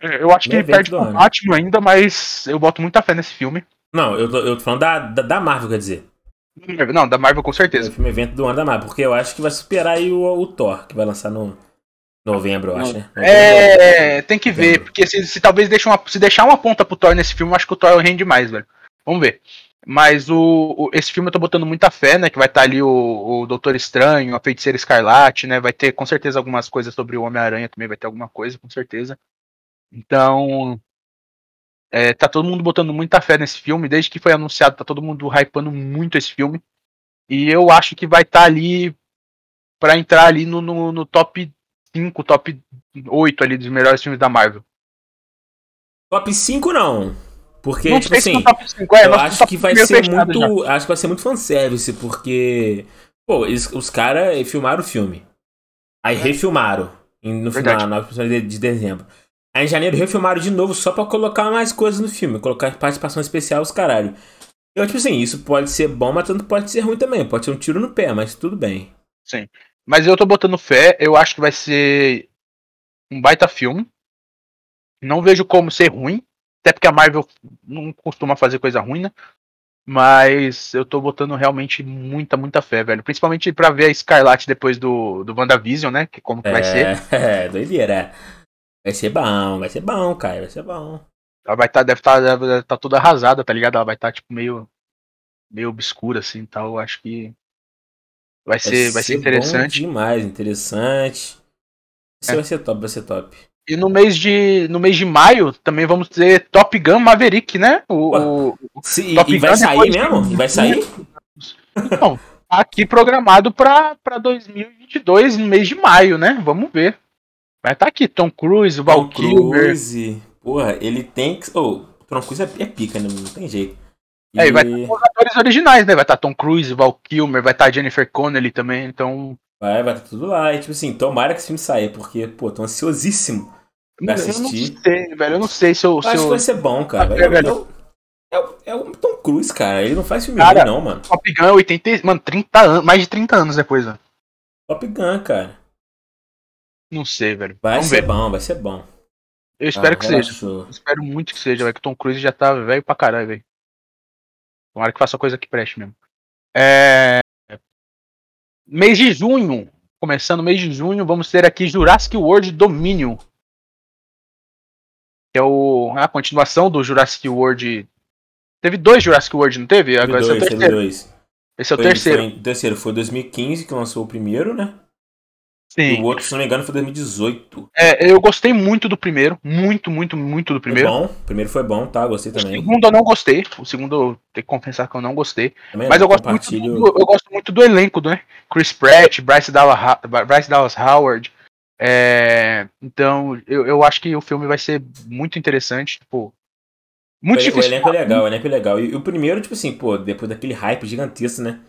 Eu acho que ele perde ano. Batman ainda, mas eu boto muita fé nesse filme. Não, eu tô, eu tô falando da, da, da Marvel, quer dizer. Não, da Marvel com É o certeza. filme evento do ano da Marvel, porque eu acho que vai superar aí o, o Thor, que vai lançar no novembro, eu acho, né? É, tem que ver, Novembro. porque se, se talvez deixe uma, se deixar uma ponta pro Thor nesse filme, eu acho que o Thor rende mais, velho. Vamos ver. Mas o, o- esse filme eu tô botando muita fé, né? Que vai estar ali o, o Doutor Estranho, a Feiticeira Escarlate, né? Vai ter com certeza algumas coisas sobre o Homem-Aranha também, vai ter alguma coisa, com certeza. Então. é, tá todo mundo botando muita fé nesse filme, desde que foi anunciado, tá todo mundo hypando muito esse filme. E eu acho que vai estar ali pra entrar ali no, no, no top 5, top 8 ali dos melhores filmes da Marvel. Top 5 não. Porque, não tipo assim, top 5, é, eu acho que vai meio ser fechado já. muito. Acho que vai ser muito fanservice, porque. Pô, eles, os caras filmaram o filme. Aí refilmaram em- no É. Verdade. final, na episódio de, de dezembro. Aí em janeiro refilmaram de novo só pra colocar mais coisas no filme, colocar participação especial, os caralho. Eu, tipo assim, isso pode ser bom, mas tanto pode ser ruim também. Pode ser um tiro no pé, mas tudo bem. Mas eu tô botando fé, eu acho que vai ser um baita filme. Não vejo como ser ruim, até porque a Marvel não costuma fazer coisa ruim, né? Mas eu tô botando realmente muita, muita fé, velho. Principalmente pra ver a Scarlet depois do, do WandaVision, né? Que como que vai ser. É, doideira. Vai ser bom, vai ser bom, cara, vai ser bom. Ela vai estar, deve estar deve tá toda arrasada, tá ligado? Ela vai estar, tipo, meio, meio obscura, assim, tal. Eu acho que vai ser, vai ser bom interessante. demais, interessante. Isso É. vai ser top, vai ser top. E no mês de, no mês de maio também vamos ter Top Gun Maverick, né? O, o- o- Se, Top e vai Gun sair mesmo? E vai sair? não, tá aqui programado pra, pra 2022, no mês de maio, né? Vamos ver. Vai estar aqui Tom Cruise, Val Tom Kilmer. Cruise. Porra, ele tem que. Ô, Tom Cruise é, é pica, né? Não tem jeito. E... É, e vai estar os atores originais, né? Vai estar Tom Cruise, Val Kilmer, vai estar Jennifer Connelly também, então Vai, vai tá tudo lá. E tipo assim, tomara que esse filme saia, porque, pô, tô ansiosíssimo Pra Eu não assistir. sei, velho. Eu não sei se eu. Se acho que eu... vai ser bom, cara. É, velho. É, o- é, é o Tom Cruise, cara. Ele não faz filme Cara, ruim, não, mano. Top Gun é 80. e- Mano, 30 anos. Mais de 30 anos depois, velho. Top Gun, cara. Não sei, velho. Vai Vamos ser ver. bom, vai ser bom. Eu espero Ah, que seja. relaxou. Eu espero muito que seja, velho. Que o Tom Cruise já tá velho pra caralho, velho. Tomara que faça coisa que preste mesmo. É... Mês de junho. Começando o mês de junho, vamos ter aqui Jurassic World Dominion. Que é o... a continuação do Jurassic World. Teve dois Jurassic World, não teve? Teve Agora dois, esse é o teve terceiro. dois. Esse é o Foi- terceiro. Foi, terceiro foi 2015 que lançou o primeiro, né? E Sim. o outro, se não me engano, foi 2018. É, eu gostei muito do primeiro. Muito, muito, muito do primeiro. Foi bom. O primeiro foi bom, tá? Gostei O também. segundo eu não gostei. O segundo eu tenho que confessar que eu não gostei. Também Mas eu gosto, muito compartilho. do, eu gosto muito do elenco, né? Chris Pratt, Bryce Dallas, Bryce Dallas Howard. É, então, eu, eu acho que o filme vai ser muito interessante. Tipo, muito o, o difícil. elenco é legal, o elenco é legal. E, o primeiro, tipo assim, pô, depois daquele hype gigantesco, né?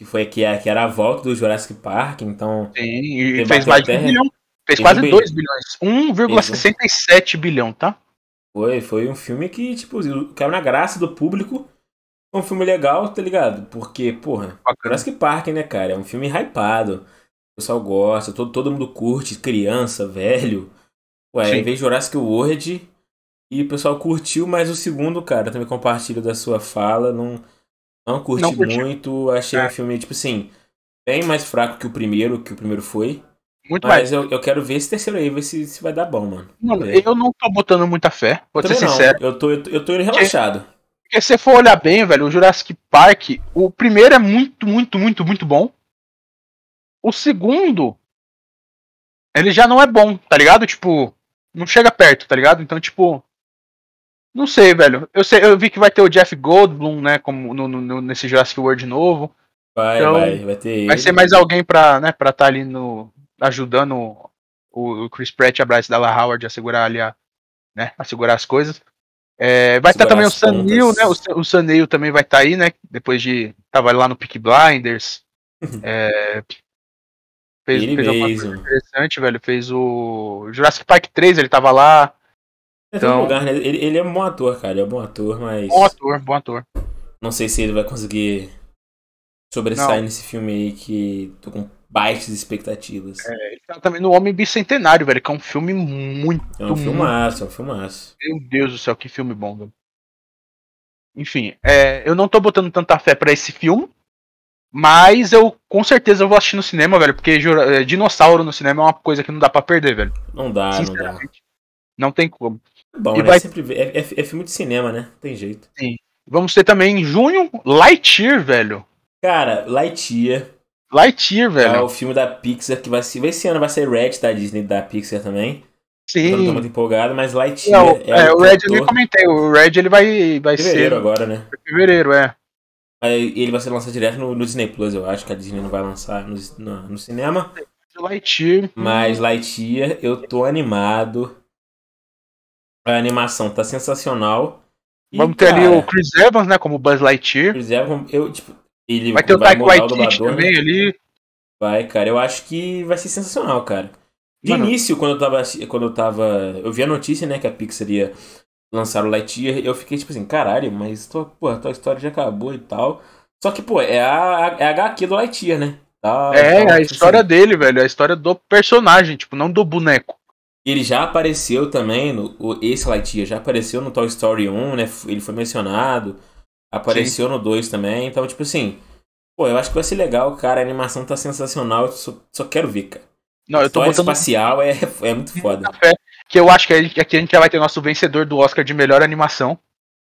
Que foi que, a- que era a volta do Jurassic Park, então. Sim, e fez mais de um bilhão. Fez quase um 2 bilhões. 1,67 bilhão, tá? Foi, foi um filme que, tipo, caiu na graça do público. Foi um filme legal, tá ligado? Porque, porra, Bacana. Jurassic Park, né, cara? É um filme hypado. O pessoal gosta, todo, todo mundo curte, criança, velho. Ué, Sim. aí veio Jurassic World e o pessoal curtiu, mas o segundo, cara, também compartilho da sua fala, não, não curti Não curtiu. muito. Achei É. um filme, tipo assim, bem mais fraco que o primeiro, que o primeiro foi. Muito mais. Mas eu, eu quero ver esse terceiro aí, ver se, se vai dar bom, mano. Mano, É. eu não tô botando muita fé, vou ser Também não, sincero. Eu tô, eu tô, eu tô relaxado. Porque se você for olhar bem, velho, o Jurassic Park, o primeiro é muito, muito, muito, muito bom. O segundo, ele já não é bom, tá ligado? Tipo, não chega perto, tá ligado? Então, tipo, não sei, velho. Eu, sei, eu vi que vai ter o Jeff Goldblum, né, como no, no- nesse Jurassic World novo. Vai, Então, vai, vai ter Vai ser mais alguém pra, né, pra tá ali no ajudando o, o Chris Pratt e a Bryce Dallas Howard a segurar ali a, né, a segurar as coisas. É, vai estar Segurar também o pontas. né? O, o Sam Neill também vai estar aí, né? Depois de tava lá no Peak Blinders. É, fez, Ele fez mesmo. coisa interessante, velho. Fez o Jurassic Park 3, ele tava lá. Então- lugar, né? ele, ele é um bom ator, cara. Ele é um bom ator, mas Bom ator, bom ator. não sei se ele vai conseguir sobressair Não. nesse filme aí que tô com baixas expectativas. É, ele tá também no Homem Bicentenário, velho, que é um filme muito. É um muito filmaço, é um filmaço. Meu Deus do céu, que filme bom, velho. Enfim, é, eu não tô botando tanta fé pra esse filme, mas eu com certeza eu vou assistir no cinema, velho, porque jura- é, dinossauro no cinema é uma coisa que não dá pra perder, velho. Não dá, não dá. Não tem como. É bom, E né? vai- Sempre, é, é- é filme de cinema, né? Não tem jeito. Vamos ter também em junho Lightyear, velho. Cara, Lightyear Lightyear, é velho. o filme da Pixar que vai ser. Esse ano vai ser Red da Disney, da Pixar também. Eu não tô Sim. muito empolgado, mas É, Lightyear o, é, é, o o Red eu nem comentei. O Red ele vai, vai fevereiro ser agora, né? fevereiro, é. Aí ele vai ser lançado direto no, no Disney Plus, eu acho que a Disney não vai lançar no, no, no cinema. Lightyear. Mas Lightyear, eu tô animado. A animação tá sensacional. E, Vamos ter ali cara, o Chris Evans, né, como Buzz Lightyear. Chris Evans, eu, tipo, ele Vai ter o Taika Waititi né? também ali. Vai, cara, eu acho que vai ser sensacional, cara. De Mano. início, quando eu tava. Quando eu tava. Eu vi a notícia, né, que a Pixar ia lançar o Lightyear, eu fiquei tipo assim, caralho, mas tua, porra, tua história já acabou e tal. Só que, pô, é a, é a HQ do Lightyear, né? Tal, É, tal, a tipo história assim. dele, velho. A história do personagem, tipo, não do boneco. Ele já apareceu também, no, o- esse Lightyear já apareceu no Toy Story 1, né? Ele foi mencionado. Apareceu no 2 também. Então, tipo assim, pô, eu acho que vai ser legal, cara. A animação tá sensacional. Eu só, só quero ver, cara. Não, eu tô botando espacial é, é muito foda. fé. Que eu acho que aqui a gente já vai ter nosso vencedor do Oscar de melhor animação.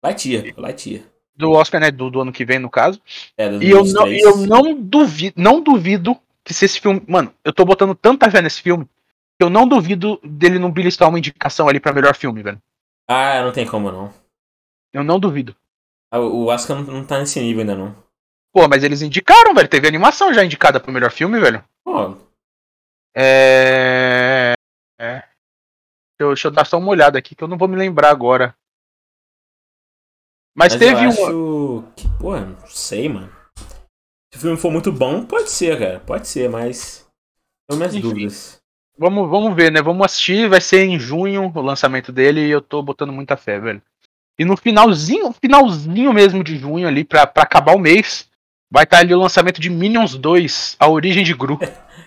Lightyear, Lightyear. Do Oscar, né? Do, do ano que vem, no caso. É, do E eu não, 23. e eu não duvido, não duvido que se esse filme. Mano, eu tô botando tanta fé nesse filme eu não duvido dele não beliscar uma indicação ali pra melhor filme, velho. Ah, não tem como não. Eu não duvido. Ah, O Oscar não, não tá nesse nível ainda não. Pô, mas eles indicaram, velho. Teve animação já indicada pro melhor filme, velho. Pô, É. É. Deixa eu, deixa eu dar só uma olhada aqui que eu não vou me lembrar agora. Mas, mas teve eu um. acho que, pô, não sei, mano. Se o filme for muito bom, pode ser, cara. Pode ser, mas. Tenho minhas Enfim. dúvidas. Vamos, vamos ver, né? Vamos assistir. Vai ser em junho o lançamento dele e eu tô botando muita fé, velho. E no finalzinho, finalzinho mesmo de junho ali, pra, pra acabar o mês, vai estar ali o lançamento de Minions 2, A Origem de Gru.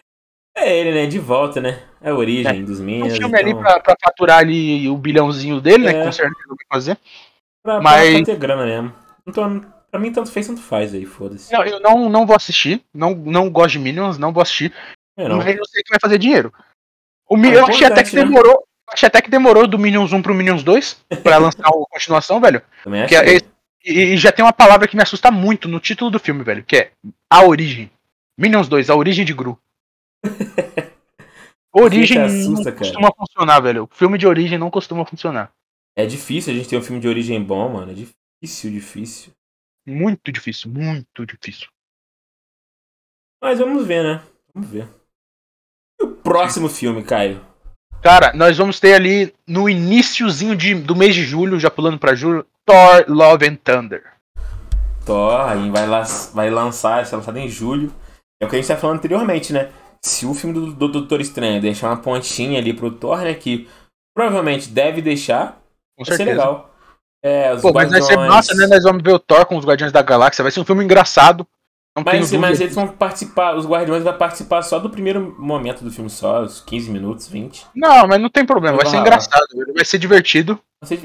É ele, né? De volta, né? É a origem É. dos Um Minions. filme ali então, pra, pra faturar ali o bilhãozinho dele, né? É. Que com certeza vai fazer. pra, mas- pra ter grana mesmo. Então, pra mim, tanto fez, tanto faz aí, foda-se. Não, eu não, não vou assistir. Não, não gosto de Minions, não vou assistir. É, não. Mas eu sei que vai fazer dinheiro. O Mi- É eu achei até que né? demorou. Achei até que demorou do Minions 1 pro Minions 2 pra lançar a continuação, velho. Também Que é e, e já tem uma palavra que me assusta muito no título do filme, velho, que é a origem. Minions 2, a origem de Gru. Origem assusta, não cara? costuma funcionar, velho. O filme de origem não costuma funcionar. É difícil a gente ter um filme de origem bom, mano. É difícil, difícil. Muito difícil, muito difícil. Mas vamos ver, né? Vamos ver. Próximo filme, Caio? Cara, nós vamos ter ali no iníciozinho do mês de julho, já pulando pra julho, Thor Love and Thunder. Thor, aí vai, la- vai lançar, vai ser lançado em julho. É o que a gente tá falando anteriormente, né? Se o filme do, do Doutor Estranho deixar uma pontinha ali pro Thor, né? Que provavelmente deve deixar, Com vai ser certeza. legal. É, os Pô, mas vai ser Guardiões- massa, né? Nós vamos ver o Thor com os Guardiões da Galáxia. Vai ser um filme engraçado. Não Mas, tenho mas eles vão participar, os Guardiões vão participar só do primeiro momento do filme, só, os 15 minutos, 20. Não, mas não tem problema. Vai ser Ah. engraçado. Vai ser divertido.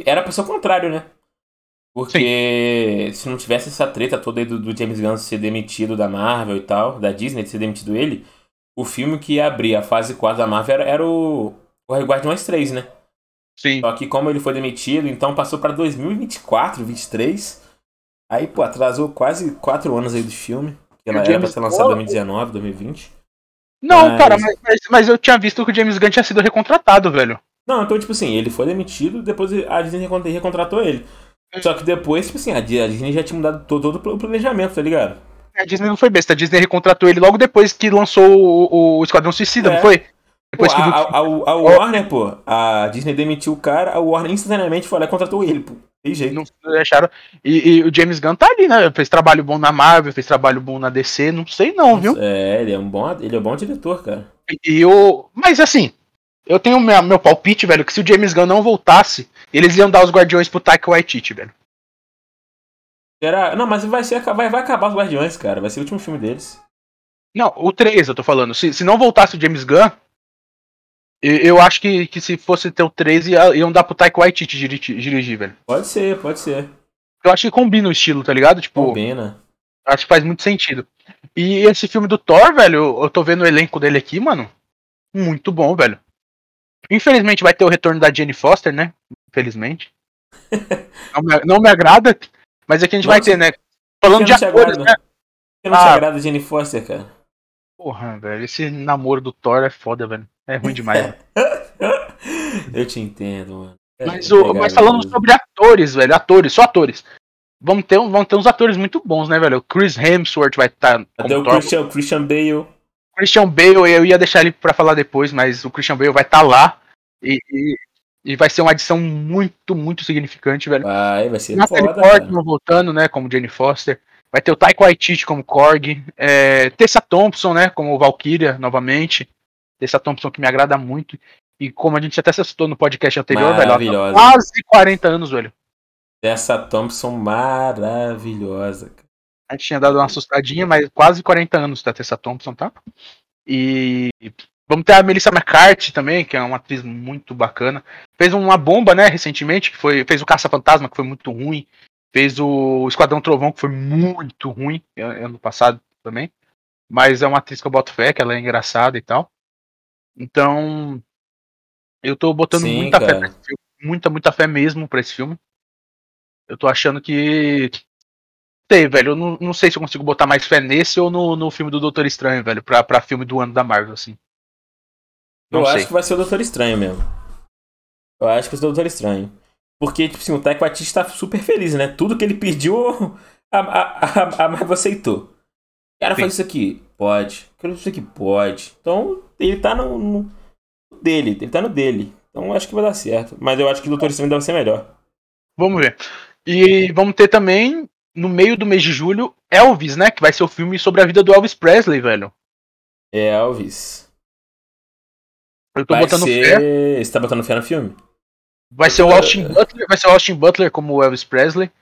Era pra ser o contrário, né? Porque se não tivesse essa treta toda aí do, do James Gunn ser demitido da Marvel e tal, da Disney de ser demitido ele, o filme que ia abrir a fase 4 da Marvel era, era o, o Guardiões 3, né? Sim. Só que como ele foi demitido, então passou pra 2024, 2023. Aí, pô, atrasou quase 4 anos aí do filme. Que ela era pra ser lançado em Gunn- 2019, 2020. Não, Mas- cara, mas, mas, eu tinha visto que o James Gunn tinha sido recontratado, velho. Não, então, tipo assim, ele foi demitido, depois a Disney recont- recontratou ele. Só que depois, tipo assim, a Di- a Disney já tinha mudado todo, todo o planejamento, tá ligado? A Disney não foi besta. A Disney recontratou ele logo depois que lançou o, o Esquadrão Suicida, É. não foi? Pô, Depois que a, viu a, a- a Warner, pô, a Disney demitiu o cara, a Warner instantaneamente foi lá e contratou ele, pô. Tem jeito. não deixaram. E, e o James Gunn tá ali, né? Fez trabalho bom na Marvel, fez trabalho bom na DC, não sei não, viu? É, ele é um bom, ele é um bom diretor, cara. E, e o. Mas assim, eu tenho meu, meu palpite, velho, que se o James Gunn não voltasse, eles iam dar os Guardiões pro Taika Waititi, velho. Será? Não, mas vai, ser, vai, vai acabar os Guardiões, cara. Vai ser o último filme deles. Não, o 3 eu tô falando. Se, se não voltasse o James Gunn, eu, acho que, que se fosse ter o 3, ia, iam dar pro Taika Waititi dirigir, velho. Pode ser, pode ser. Eu acho que combina o estilo, tá ligado? Tipo, Combina. acho que faz muito sentido. E esse filme do Thor, velho, eu- tô vendo o elenco dele aqui, mano. Muito bom, velho. Infelizmente vai ter o retorno da Jenny Foster, né? Infelizmente. não, me, não me agrada, mas aqui a gente vai Nossa. ter, né? Falando de que te atores, agrada? né? Que não te Ah. agrada a Jenny Foster, cara? Porra, velho, esse namoro do Thor é foda, velho. É ruim demais. Eu te entendo, mano. É, Mas, o, mas falando sobre atores, velho, atores, só atores. Vamos ter, um- vamos ter uns atores muito bons, né, velho? O Chris Hemsworth vai estar Até o. Christian, Christian Bale. Christian Bale, eu ia deixar ele pra falar depois, mas o Christian Bale vai estar lá e, e, e vai ser uma adição muito, muito significante, velho. Vai, vai ser Natalie foda. Portman voltando, né, como Jane Foster. Vai ter o Taika Waititi como Korg. É, Tessa Thompson, né, como Valkyria, novamente. Tessa Thompson que me agrada muito. E como a gente até citou no podcast anterior, velho, ela tá quase 40 anos, velho. Essa Thompson maravilhosa. cara. A gente tinha dado uma assustadinha, mas quase 40 anos da Tessa Thompson, tá? E vamos ter a Melissa McCarthy também, que é uma atriz muito bacana. Fez uma bomba, né, recentemente, que foi fez o Caça Fantasma, que foi muito ruim. Fez o Esquadrão Trovão, que foi muito ruim an- ano passado também. Mas é uma atriz que eu boto fé, que ela é engraçada e tal. Então, eu tô botando Sim, muita fé cara. pra esse filme. Muita, muita fé mesmo pra esse filme. Eu tô achando que sei, velho. Eu não, não sei se eu consigo botar mais fé nesse ou no, no filme do Doutor Estranho, velho. Pra, pra filme do ano da Marvel, assim. Não Eu sei. acho que vai ser o Doutor Estranho mesmo. Eu acho que vai ser o Doutor Estranho. Porque, tipo assim, o Taika Waititi tá super feliz, né? Tudo que ele pediu, a, a, a, a Marvel aceitou. Sim. fazer isso aqui? Pode. Quero isso aqui? Pode. Então, ele tá no, no dele. Ele tá no dele. Então, acho que vai dar certo. Mas eu acho que o Doutor Estranho deve ser melhor. Vamos ver. E vamos ter também, no meio do mês de julho, Elvis, né? Que vai ser o filme sobre a vida do Elvis Presley, velho. É, Elvis. Eu tô vai botando ser... fé. Você tá botando fé no filme? Vai ser o Austin Butler, vai ser o Austin Butler como o Elvis Presley.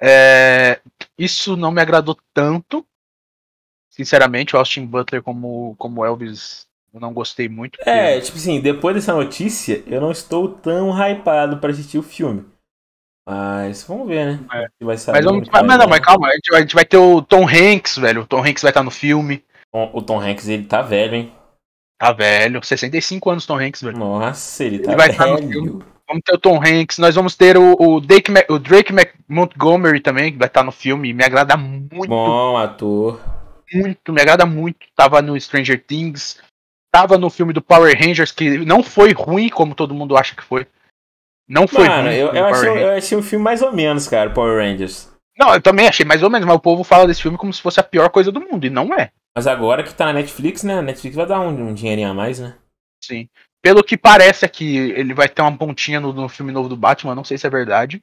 É, isso não me agradou tanto. Sinceramente, o Austin Butler como, como Elvis, eu não gostei muito. porque- É, tipo assim, depois dessa notícia, eu não estou tão hypado pra assistir o filme. Mas vamos ver, né? É. Vai sair, Mas, vamos, vai mas não, mas calma, a gente, vai, a gente vai ter o Tom Hanks, velho. O Tom Hanks vai estar no filme. O Tom Hanks, ele tá velho, hein? Tá velho, 65 anos Tom Hanks, velho. Nossa, ele tá Ele vai estar no velho. filme. Vamos ter o Tom Hanks, nós vamos ter o, o, Drake, o Drake Montgomery também, que vai estar no filme. Me agrada muito, Bom ator. muito, me agrada muito. Tava no Stranger Things, tava no filme do Power Rangers, que não foi ruim, como todo mundo acha que foi. Não foi Mano, ruim. eu, eu, achei, eu achei um filme mais ou menos, cara, Power Rangers. Não, eu também achei mais ou menos, mas o povo fala desse filme como se fosse a pior coisa do mundo, e não é. Mas agora que tá na Netflix, né? A Netflix vai dar um, um dinheirinho a mais, né? Sim. Pelo que parece aqui, ele vai ter uma pontinha no, no filme novo do Batman, não sei se é verdade.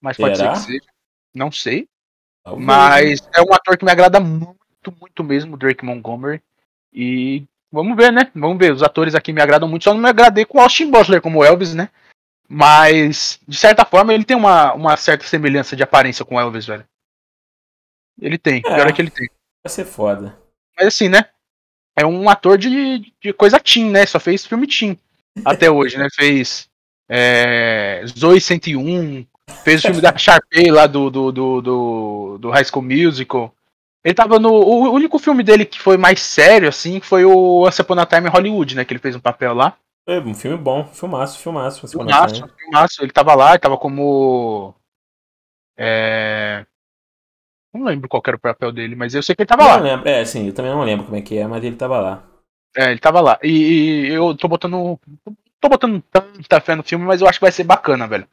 Mas pode Será? ser que seja. Não sei. Talvez, Mas é um ator que me agrada muito, muito mesmo, o Drake Montgomery. E vamos ver, né? Vamos ver. Os atores aqui me agradam muito. Só não me agradei com o Austin Butler como Elvis, né? Mas, de certa forma, ele tem uma, uma certa semelhança de aparência com o Elvis, velho. Ele tem. É. Pior é que ele tem. Vai ser foda. Mas assim, né? É um ator de, de coisa teen, né? Só fez filme teen até hoje, né? Fez é, Zoe 101, fez o filme da Sharpay lá do, do, do, do, do High School Musical. Ele tava no. O único filme dele que foi mais sério, assim, foi o Once Upon a Time Hollywood, né? Que ele fez um papel lá. É um filme bom, filmaço, filmaço. Filmaço, filmaço. Ele tava lá, ele tava como. É. Não lembro qual que era o papel dele, mas eu sei que ele tava lá. Não lembro. É, sim, eu também não lembro como é que é, mas ele tava lá. É, ele tava lá. E, e eu tô botando. Tô botando tanta fé no filme, mas eu acho que vai ser bacana, velho.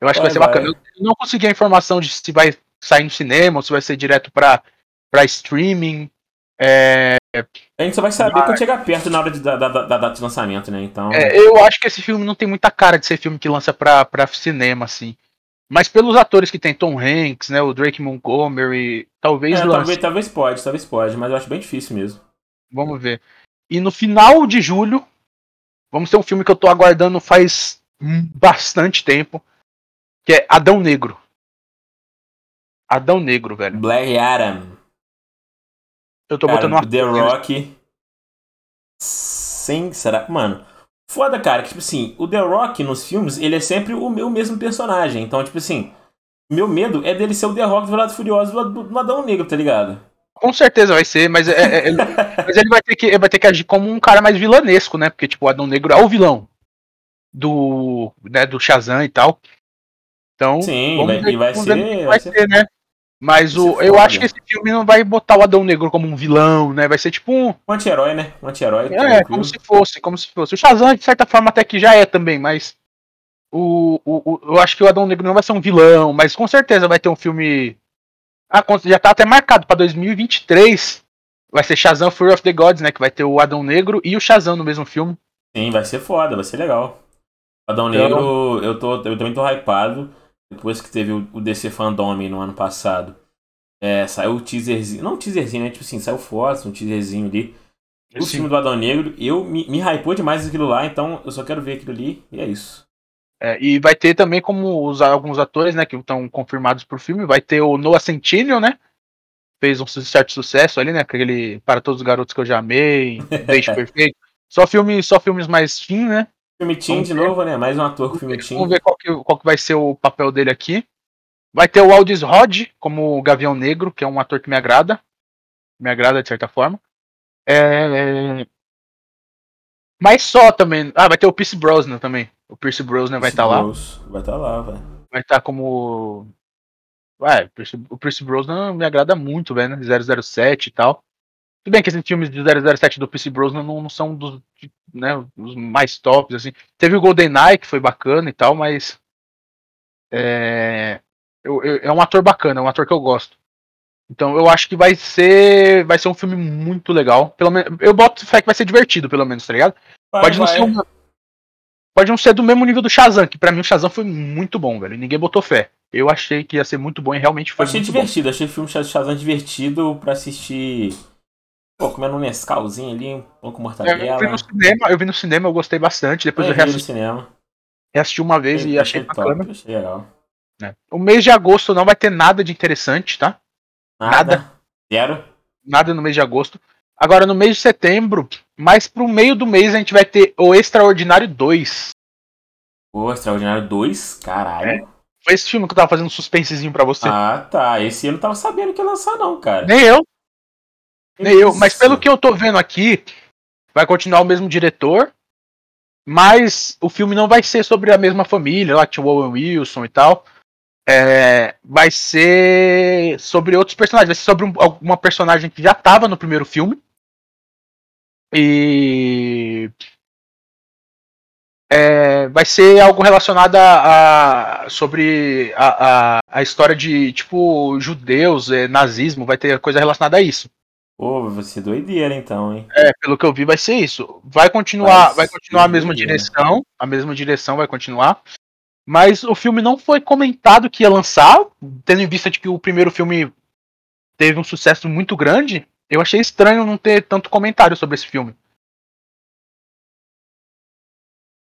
Eu acho que vai Vai, ser vai. bacana. Eu não consegui a informação de se vai sair no cinema ou se vai ser direto pra, pra streaming. É, A gente só vai saber quando chegar perto na hora de- da, da, da data de lançamento, né? Então. é, eu acho que esse filme não tem muita cara de ser filme que lança pra, pra cinema, assim. Mas pelos atores que tem Tom Hanks, né? O Drake Montgomery, talvez É, lance. talvez, talvez pode, talvez pode, mas eu acho bem difícil mesmo. Vamos ver. E no final de julho, vamos ter um filme que eu tô aguardando faz bastante tempo, que é Adão Negro. Adão Negro, velho. Black Adam. Eu tô Cara, botando uma The Rock. Sim, será? Mano, foda, cara, que tipo assim, o The Rock nos filmes, ele é sempre o meu mesmo personagem. Então, tipo assim, meu medo é dele ser o The Rock do Velozes e Furiosos do, Adão Negro, tá ligado? Com certeza vai ser, mas, é, é- ele, mas ele vai ter, que, ele vai ter que agir como um cara mais vilanesco, né? Porque, tipo, o Adão Negro é o vilão do, né, do Shazam e tal. Então, Sim, vamos vai, ver- e vai vamos ver no ser. Vai vai ser, né? Mas vai o, eu acho que esse filme não vai botar o Adão Negro como um vilão, né? Vai ser tipo um, um anti-herói, né? Um anti-herói. É, tranquilo. como se fosse, como se fosse. O Shazam, de certa forma, até que já é também, mas. O, o, o- eu acho que o Adão Negro não vai ser um vilão, mas com certeza vai ter um filme. Ah, já tá até marcado pra 2023. Vai ser Shazam Fury of the Gods, né? Que vai ter o Adão Negro e o Shazam no mesmo filme. Sim, vai ser foda, vai ser legal. Adão Então- Negro, eu, tô, eu também tô hypado. Depois que teve o, DC Fandom no ano passado. É, saiu o teaserzinho. Não um teaserzinho, né? Tipo assim, saiu fotos, um teaserzinho ali. O filme do Adão Negro, eu me, me hypou demais aquilo lá, então eu só quero ver aquilo ali e é isso. É, e vai ter também como os, alguns atores, né, que estão confirmados pro filme. Vai ter o Noah Centineo, né? Fez um certo sucesso ali, né? Aquele Para Todos os Garotos que eu já amei, Deixe Perfeito. Só, filme, só filmes mais fim, né? Filme de novo, né? Mais um ator com filme. Vamos ver qual que, qual que vai ser o papel dele aqui. Vai ter o Aldis Rod como o Gavião Negro, que é um ator que me agrada. Me agrada de certa forma. É, é, Mas só também. Ah, vai ter o Pierce Brosnan também. O Pierce Brosnan vai estar lá. Bros. Vai estar lá, velho. Vai estar como. Ué, o Pierce- o Pierce Brosnan me agrada muito, velho, né? 007 e tal. Tudo bem que esses filmes de 007 do Pierce Brosnan não, não são dos, né, os mais tops, assim. Teve o GoldenEye, que foi bacana e tal, mas... É, eu- eu- é um ator bacana, é um ator que eu gosto. Então eu acho que vai ser vai ser um filme muito legal. Pelo menos, eu boto fé que vai ser divertido, pelo menos, tá ligado? Vai, Pode não vai. ser Pode não ser do mesmo nível do Shazam, que pra mim o Shazam foi muito bom, velho. Ninguém botou fé. Eu achei que ia ser muito bom e realmente Eu foi achei muito bom. divertido, achei o filme Shaz- Shazam divertido pra assistir Pô, comendo um Nescauzinho ali, um pão com É, mortadela. eu vi no cinema, eu vi no cinema, eu gostei bastante. Depois eu, vi no reassisti, cinema. reassisti uma vez e achei top, bacana. achei legal. né? O mês de agosto não vai ter nada de interessante, tá? Nada. Zero. Nada no mês de agosto. Agora, no mês de setembro, mais pro meio do mês, a gente vai ter o Extraordinário 2. O Extraordinário 2, caralho. Foi esse filme que eu tava fazendo um suspensezinho pra você. Ah, tá. Esse eu não tava sabendo que ia lançar, não, cara. Nem eu, nem eu. Mas pelo que eu tô vendo aqui, vai continuar o mesmo diretor. Mas o filme não vai ser sobre a mesma família, lá tinha o Owen Wilson e tal. É, vai ser sobre outros personagens. Vai ser sobre um- alguma personagem que já tava no primeiro filme. E. é, vai ser algo relacionado a, a- sobre a, a, a história de tipo judeus, é, nazismo, vai ter coisa relacionada a isso. Pô, vai ser doideira então, hein? É, pelo que eu vi, vai ser isso. Vai continuar, Vai vai continuar a mesma doideira. direção, a mesma direção vai continuar. Mas o filme não foi comentado que ia lançar, tendo em vista de que o primeiro filme teve um sucesso muito grande. Eu achei estranho não ter tanto comentário sobre esse filme.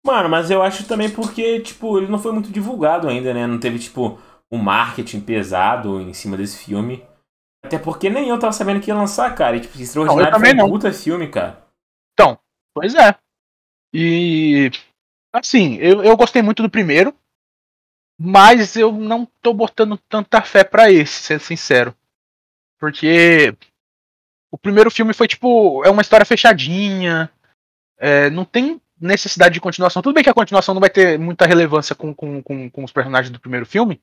Mano, mas eu acho também porque, tipo, ele não foi muito divulgado ainda, né? Não teve, tipo, um marketing pesado em cima desse filme. Até porque nem eu tava sabendo que ia lançar, cara. E, tipo, Extraordinário também foi um não. puta filme, cara. Pois é. E assim, eu, eu gostei muito do primeiro, mas eu não tô botando tanta fé pra esse, sendo sincero. Porque o primeiro filme foi tipo, é uma história fechadinha, é, não tem necessidade de continuação. Tudo bem que a continuação não vai ter muita relevância com, com, com, com os personagens do primeiro filme,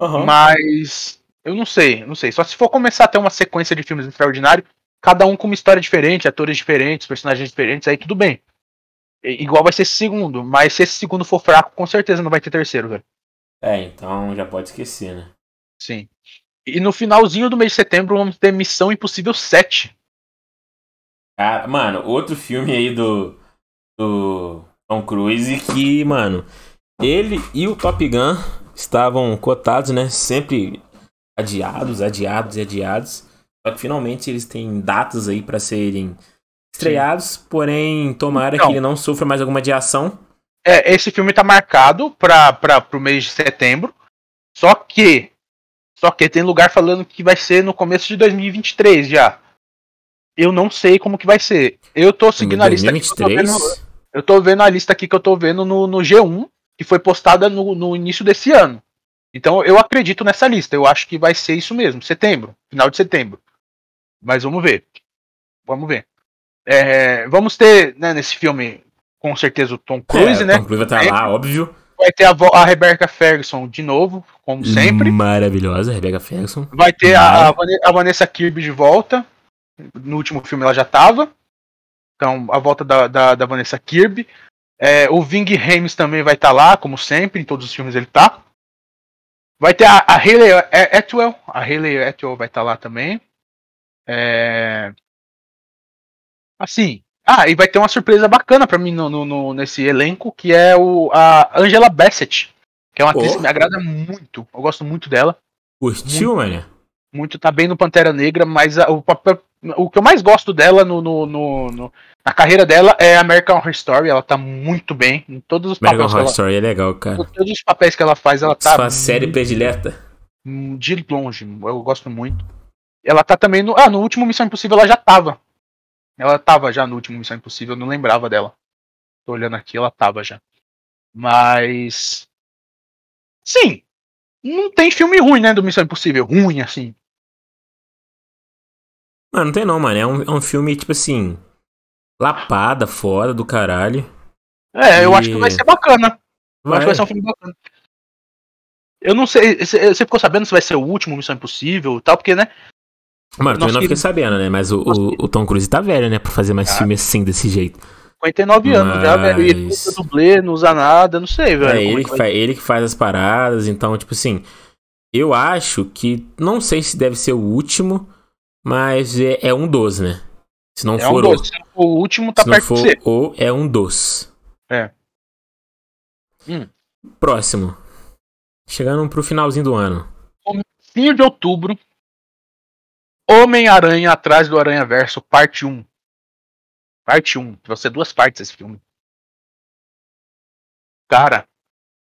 Aham. mas eu não sei, não sei. Só se for começar a ter uma sequência de filmes extraordinários, cada um com uma história diferente, atores diferentes, personagens diferentes, aí tudo bem. Igual vai ser esse segundo, mas se esse segundo for fraco, com certeza não vai ter terceiro, velho. É, então já pode esquecer, né? Sim. E no finalzinho do mês de setembro vamos ter Missão Impossível 7. Cara, mano, outro filme aí do, do Tom Cruise que, mano, ele e o Top Gun estavam cotados, né? Sempre adiados, adiados e adiados. Só que finalmente eles têm datas aí pra serem estreados, porém, tomara Então. que ele não sofra mais alguma adiação. É, esse filme tá marcado para para pro mês de setembro. Só que só que tem lugar falando que vai ser no começo de 2023 já. Eu não sei como que vai ser. Eu tô seguindo a lista aqui eu tô 2023. vendo, eu tô vendo a lista aqui que eu tô vendo no, no G1, que foi postada no, no início desse ano. Então eu acredito nessa lista. Eu acho que vai ser isso mesmo, setembro, final de setembro. Mas vamos ver. Vamos ver. É, vamos ter né, nesse filme, com certeza, o Tom Cruise, é, né? Tom Cruise vai estar lá, óbvio. Vai ter a, a Rebecca Ferguson de novo, como sempre. Maravilhosa, Rebecca Ferguson. Vai ter a, a Vanessa Kirby de volta. No último filme ela já tava. Então, a volta da, da, da Vanessa Kirby. É, o Ving Rhames também vai estar lá, como sempre, em todos os filmes ele tá. Vai ter a, a Hayley Atwell. A Hayley Atwell vai estar lá também. É... Assim. Ah, e vai ter uma surpresa bacana pra mim no, no- no- nesse elenco, que é o, a Angela Bassett. Que é uma atriz Oh. que me agrada muito. Eu gosto muito dela Curtiu, mano? muito, tá bem no Pantera Negra, mas a- o papel. O que eu mais gosto dela no, no, no- no- na carreira dela é American Horror Story. Ela tá muito bem em todos os American papéis. Que Horror ela, Story é legal, cara. todos os papéis que ela faz, ela tá Sua série predileta. hum, de longe. Eu gosto muito. Ela tá também no. Ah, no último Missão Impossível ela já tava. Ela tava já no último Missão Impossível, eu não lembrava dela. Tô olhando aqui, ela tava já. Mas. Sim. Não tem filme ruim, né, do Missão Impossível. Ruim, assim. Mano, não tem não, mano. É um, é um filme, tipo assim. Lapada, foda do caralho. É, eu E- acho que vai ser bacana. Eu acho que vai ser um filme bacana. Eu não sei, você ficou sabendo se vai ser o último Missão Impossível e tal, porque, né? Mano, eu não fiquei sabendo, né? Mas o, o, o Tom Cruise tá velho, né? Pra fazer mais Ah. filme assim, desse jeito. 59 anos já, velho. E ele não Mas- usa dublê, não usa nada, não sei, velho. É como ele que que, vai- faz, ele que faz as paradas, então, tipo assim. Eu acho que. Não sei se deve ser o último, mas é, é um dos, né? Se não É um for doce. O último tá o. Se não perto for de o, é um dos. É. Hum. Próximo. Chegando pro finalzinho do ano. Fim de outubro. Homem-Aranha atrás do Aranha Verso, parte 1. Parte 1. Vai ser duas partes esse filme. Cara,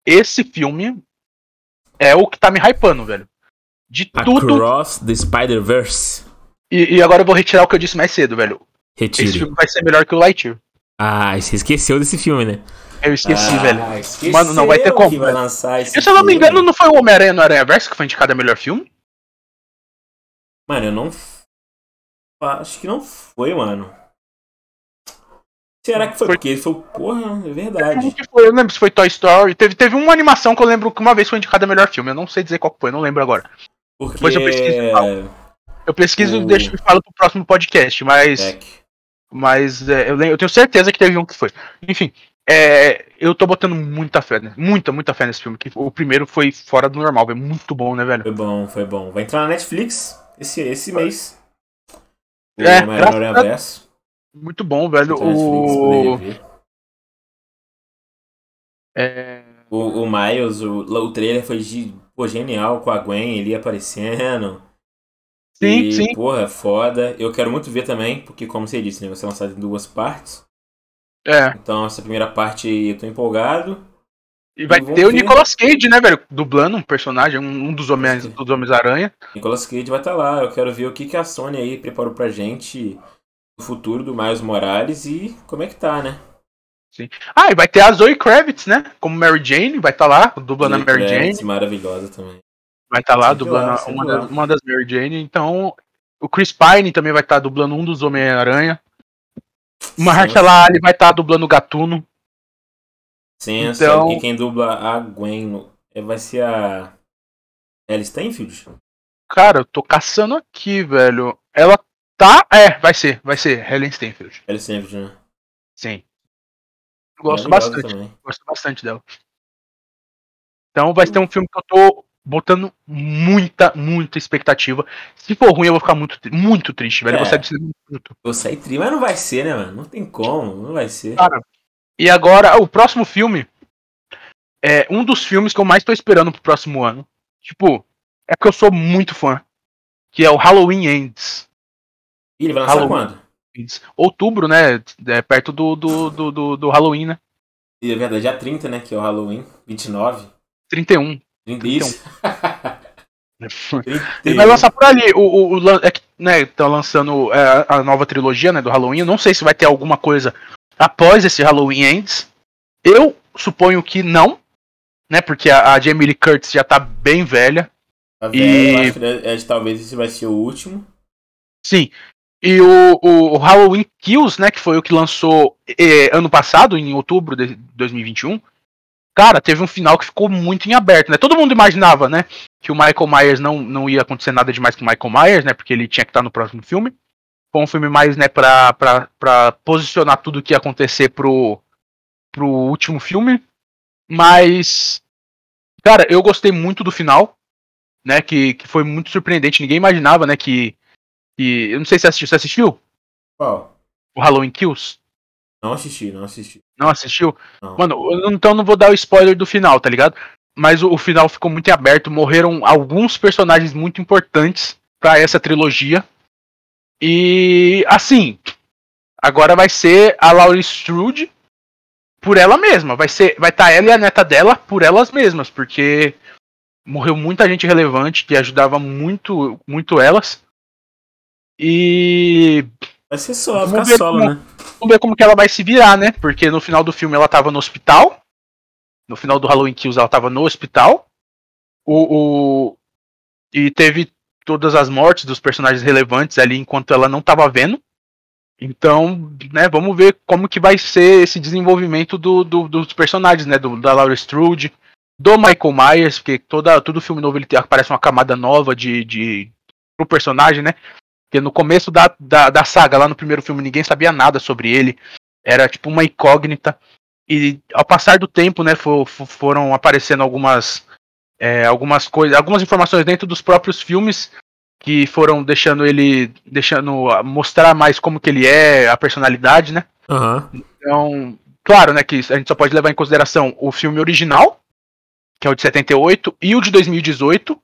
esse filme é o que tá me hypando, velho. De tudo. Across the Spider-Verse. E, e agora eu vou retirar o que eu disse mais cedo, velho. Esse Retire. filme vai ser melhor que o Lightyear. Ah, você esqueceu desse filme, né? Eu esqueci, Ah, velho. esqueceu Mano, não vai ter como, vai lançar esse E se eu não me engano, não foi o Homem-Aranha no Aranha Verso que foi indicado a melhor filme? Mano, eu não. Acho que não foi, mano. Será que foi? Foi- Porque ele foi. Porra, é Como verdade. que foi? Eu não lembro se foi Toy Story. Teve, teve uma animação que eu lembro que uma vez foi indicada melhor filme. Eu não sei dizer qual foi, eu não lembro agora. Porque. Depois eu pesquiso. Eu pesquiso e deixo e falo pro próximo podcast, mas. Mas é, eu, eu tenho certeza que teve um que foi. Enfim, é, eu tô botando muita fé, né? Muita, muita fé nesse filme. Que o primeiro foi fora do normal, é muito bom, né, velho? Foi bom, foi bom. Vai entrar na Netflix esse, esse mês. O É, Homem-Aranha graças. Muito bom, velho. Netflix, O, é, O, o Miles, o, o trailer foi pô, genial com a Gwen ali aparecendo. Sim, e, sim. Porra, foda. Eu quero muito ver também, porque como você disse, né, vai ser lançado em duas partes. É. Então essa primeira parte eu tô empolgado. E vai ter o. Nicolas Cage, né, velho? Dublando um personagem, um, um dos Homens dos Homens-Aranha. Nicolas Cage vai estar lá. Eu quero ver o que, que a Sony aí preparou pra gente no futuro do Miles Morales e como é que tá, né? Ah, e vai ter a Zoe Kravitz, né? Como Mary Jane, vai estar lá, dublando a Zoe Mary Kravitz, Jane. maravilhosa também. Vai estar lá, dublando lá, a- sempre uma, lá. da- uma das Mary Jane. Então, o Chris Pine também vai estar dublando um dos Homem-Aranha. O Mahershala Ali vai estar dublando o Gatuno. Sensa, Então- e quem dubla a Gwen no- é, vai ser a Ellie Stanfield? Cara, eu tô caçando aqui, velho. Ela tá. É, vai ser, vai ser. Helen Stanfield. Ellie Stanfield, né? Sim. Gosto bastante. Também. Gosto bastante dela. Então vai ser um filme que eu tô botando muita, muita expectativa. Se for ruim, eu vou ficar muito, muito triste, velho. É. vou sair do cinema muito. Eu saí tri, mas não vai ser, né, mano? Não tem como, não vai ser. Cara, E agora, o próximo filme é um dos filmes que eu mais tô esperando pro próximo ano. Tipo, é porque eu sou muito fã. Que é o Halloween Ends. Ih, ele vai lançar Halloween. quando? Outubro, né? É perto do, do, do, do, do Halloween, né? E é verdade, dia 30, né? Que é o Halloween. 29. 31. 30, isso. Ele vai lançar por ali. O, o, o é que, né, tá lançando é, a nova trilogia, né, do Halloween. Eu não sei se vai ter alguma coisa após esse Halloween Ends. Eu suponho que não, né, porque a, a Jamie Lee Curtis já tá bem velha. Tá E- vendo? Eu acho que é, é, talvez esse vai ser o último. Sim. E o, o, o Halloween Kills, né, que foi o que lançou eh, ano passado, em outubro de 2021. Cara, teve um final que ficou muito em aberto, né? Todo mundo imaginava, né, que o Michael Myers não, não ia acontecer nada demais com o Michael Myers, né, porque ele tinha que estar no próximo filme. Foi um filme mais, né, pra, pra, pra posicionar tudo que ia acontecer pro, pro último filme. Mas, cara, eu gostei muito do final, né, que, que foi muito surpreendente. Ninguém imaginava, né, que, que... Eu não sei se você assistiu. Você assistiu Qual? o Halloween Kills? Não assisti, não assisti. Não assistiu? Não. Mano, então não vou dar o spoiler do final, tá ligado? Mas o, o final ficou muito aberto. Morreram alguns personagens muito importantes pra essa trilogia. E assim, agora vai ser a Laurie Strode por ela mesma. Vai ser, vai estar ela e a neta dela por elas mesmas, porque morreu muita gente relevante que ajudava muito, muito elas. E Vai ser só, ficar solo, né? Vamos ver como que ela vai se virar, né? Porque no final do filme ela tava no hospital. No final do Halloween Kills ela tava no hospital. O, o- E teve todas as mortes dos personagens relevantes ali enquanto ela não tava vendo. Então, né, vamos ver como que vai ser esse desenvolvimento do, do- dos personagens, né? Do, da Laura Strode, do Michael Myers, porque toda, todo filme novo ele aparece uma camada nova de, de pro personagem, né? Porque no começo da, da, da saga, lá no primeiro filme, ninguém sabia nada sobre ele. Era tipo uma incógnita. E ao passar do tempo, né, fo- fo- foram aparecendo algumas, é, algumas coisas, algumas informações dentro dos próprios filmes que foram deixando ele, deixando mostrar mais como que ele é, a personalidade, né? Aham. Então, claro, né, que a gente só pode levar em consideração o filme original, que é o de 78, e o de 2018,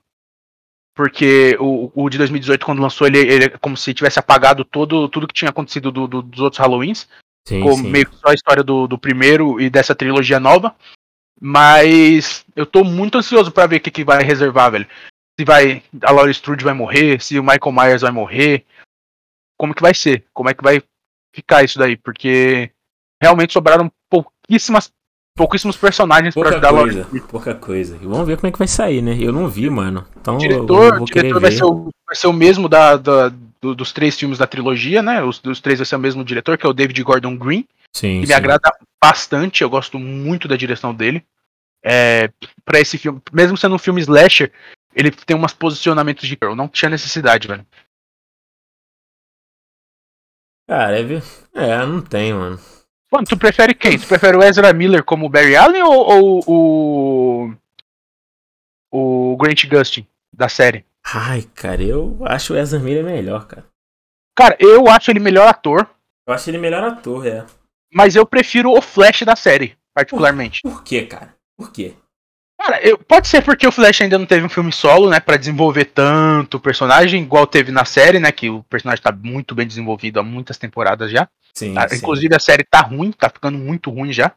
Porque o, o de 2018, quando lançou, ele, ele é como se tivesse apagado todo, tudo que tinha acontecido do, do, dos outros Halloweens. Sim, Ficou sim. meio que só a história do, do primeiro e dessa trilogia nova. Mas eu tô muito ansioso pra ver o que, que vai reservar, velho. Se vai. A Laurie Strode vai morrer, se o Michael Myers vai morrer. Como que vai ser? Como é que vai ficar isso daí? Porque realmente sobraram pouquíssimas. Pouquíssimos personagens pra Pouca ajudar a Laurie coisa, Strode. pouca coisa. E vamos ver como é que vai sair, né? Eu não vi, mano. Então O eu diretor, vou o diretor vai ser, o, vai ser o mesmo da, da- do- dos três filmes da trilogia, né? Os dos três vai ser o mesmo diretor, que é o David Gordon Green. Sim, que sim. me agrada bastante, eu gosto muito da direção dele. É, para esse filme, mesmo sendo um filme slasher, ele tem umas posicionamentos de girl, não tinha necessidade, velho. Cara, é, é, não tem, mano. Mano, tu prefere quem? Tu prefere o Ezra Miller como o Barry Allen ou, ou o o Grant Gustin da série? Ai, cara, eu acho o Ezra Miller melhor, cara. Cara, eu acho ele melhor ator, Eu acho ele melhor ator, é. mas eu prefiro o Flash da série, particularmente. Por quê, cara? Por quê? Cara, eu- pode ser porque o Flash ainda não teve um filme solo, né, Pra desenvolver tanto o personagem, igual teve na série, né, que o personagem tá muito bem desenvolvido há muitas temporadas já. Sim, Tá? sim. Inclusive a série tá ruim, tá ficando muito ruim já.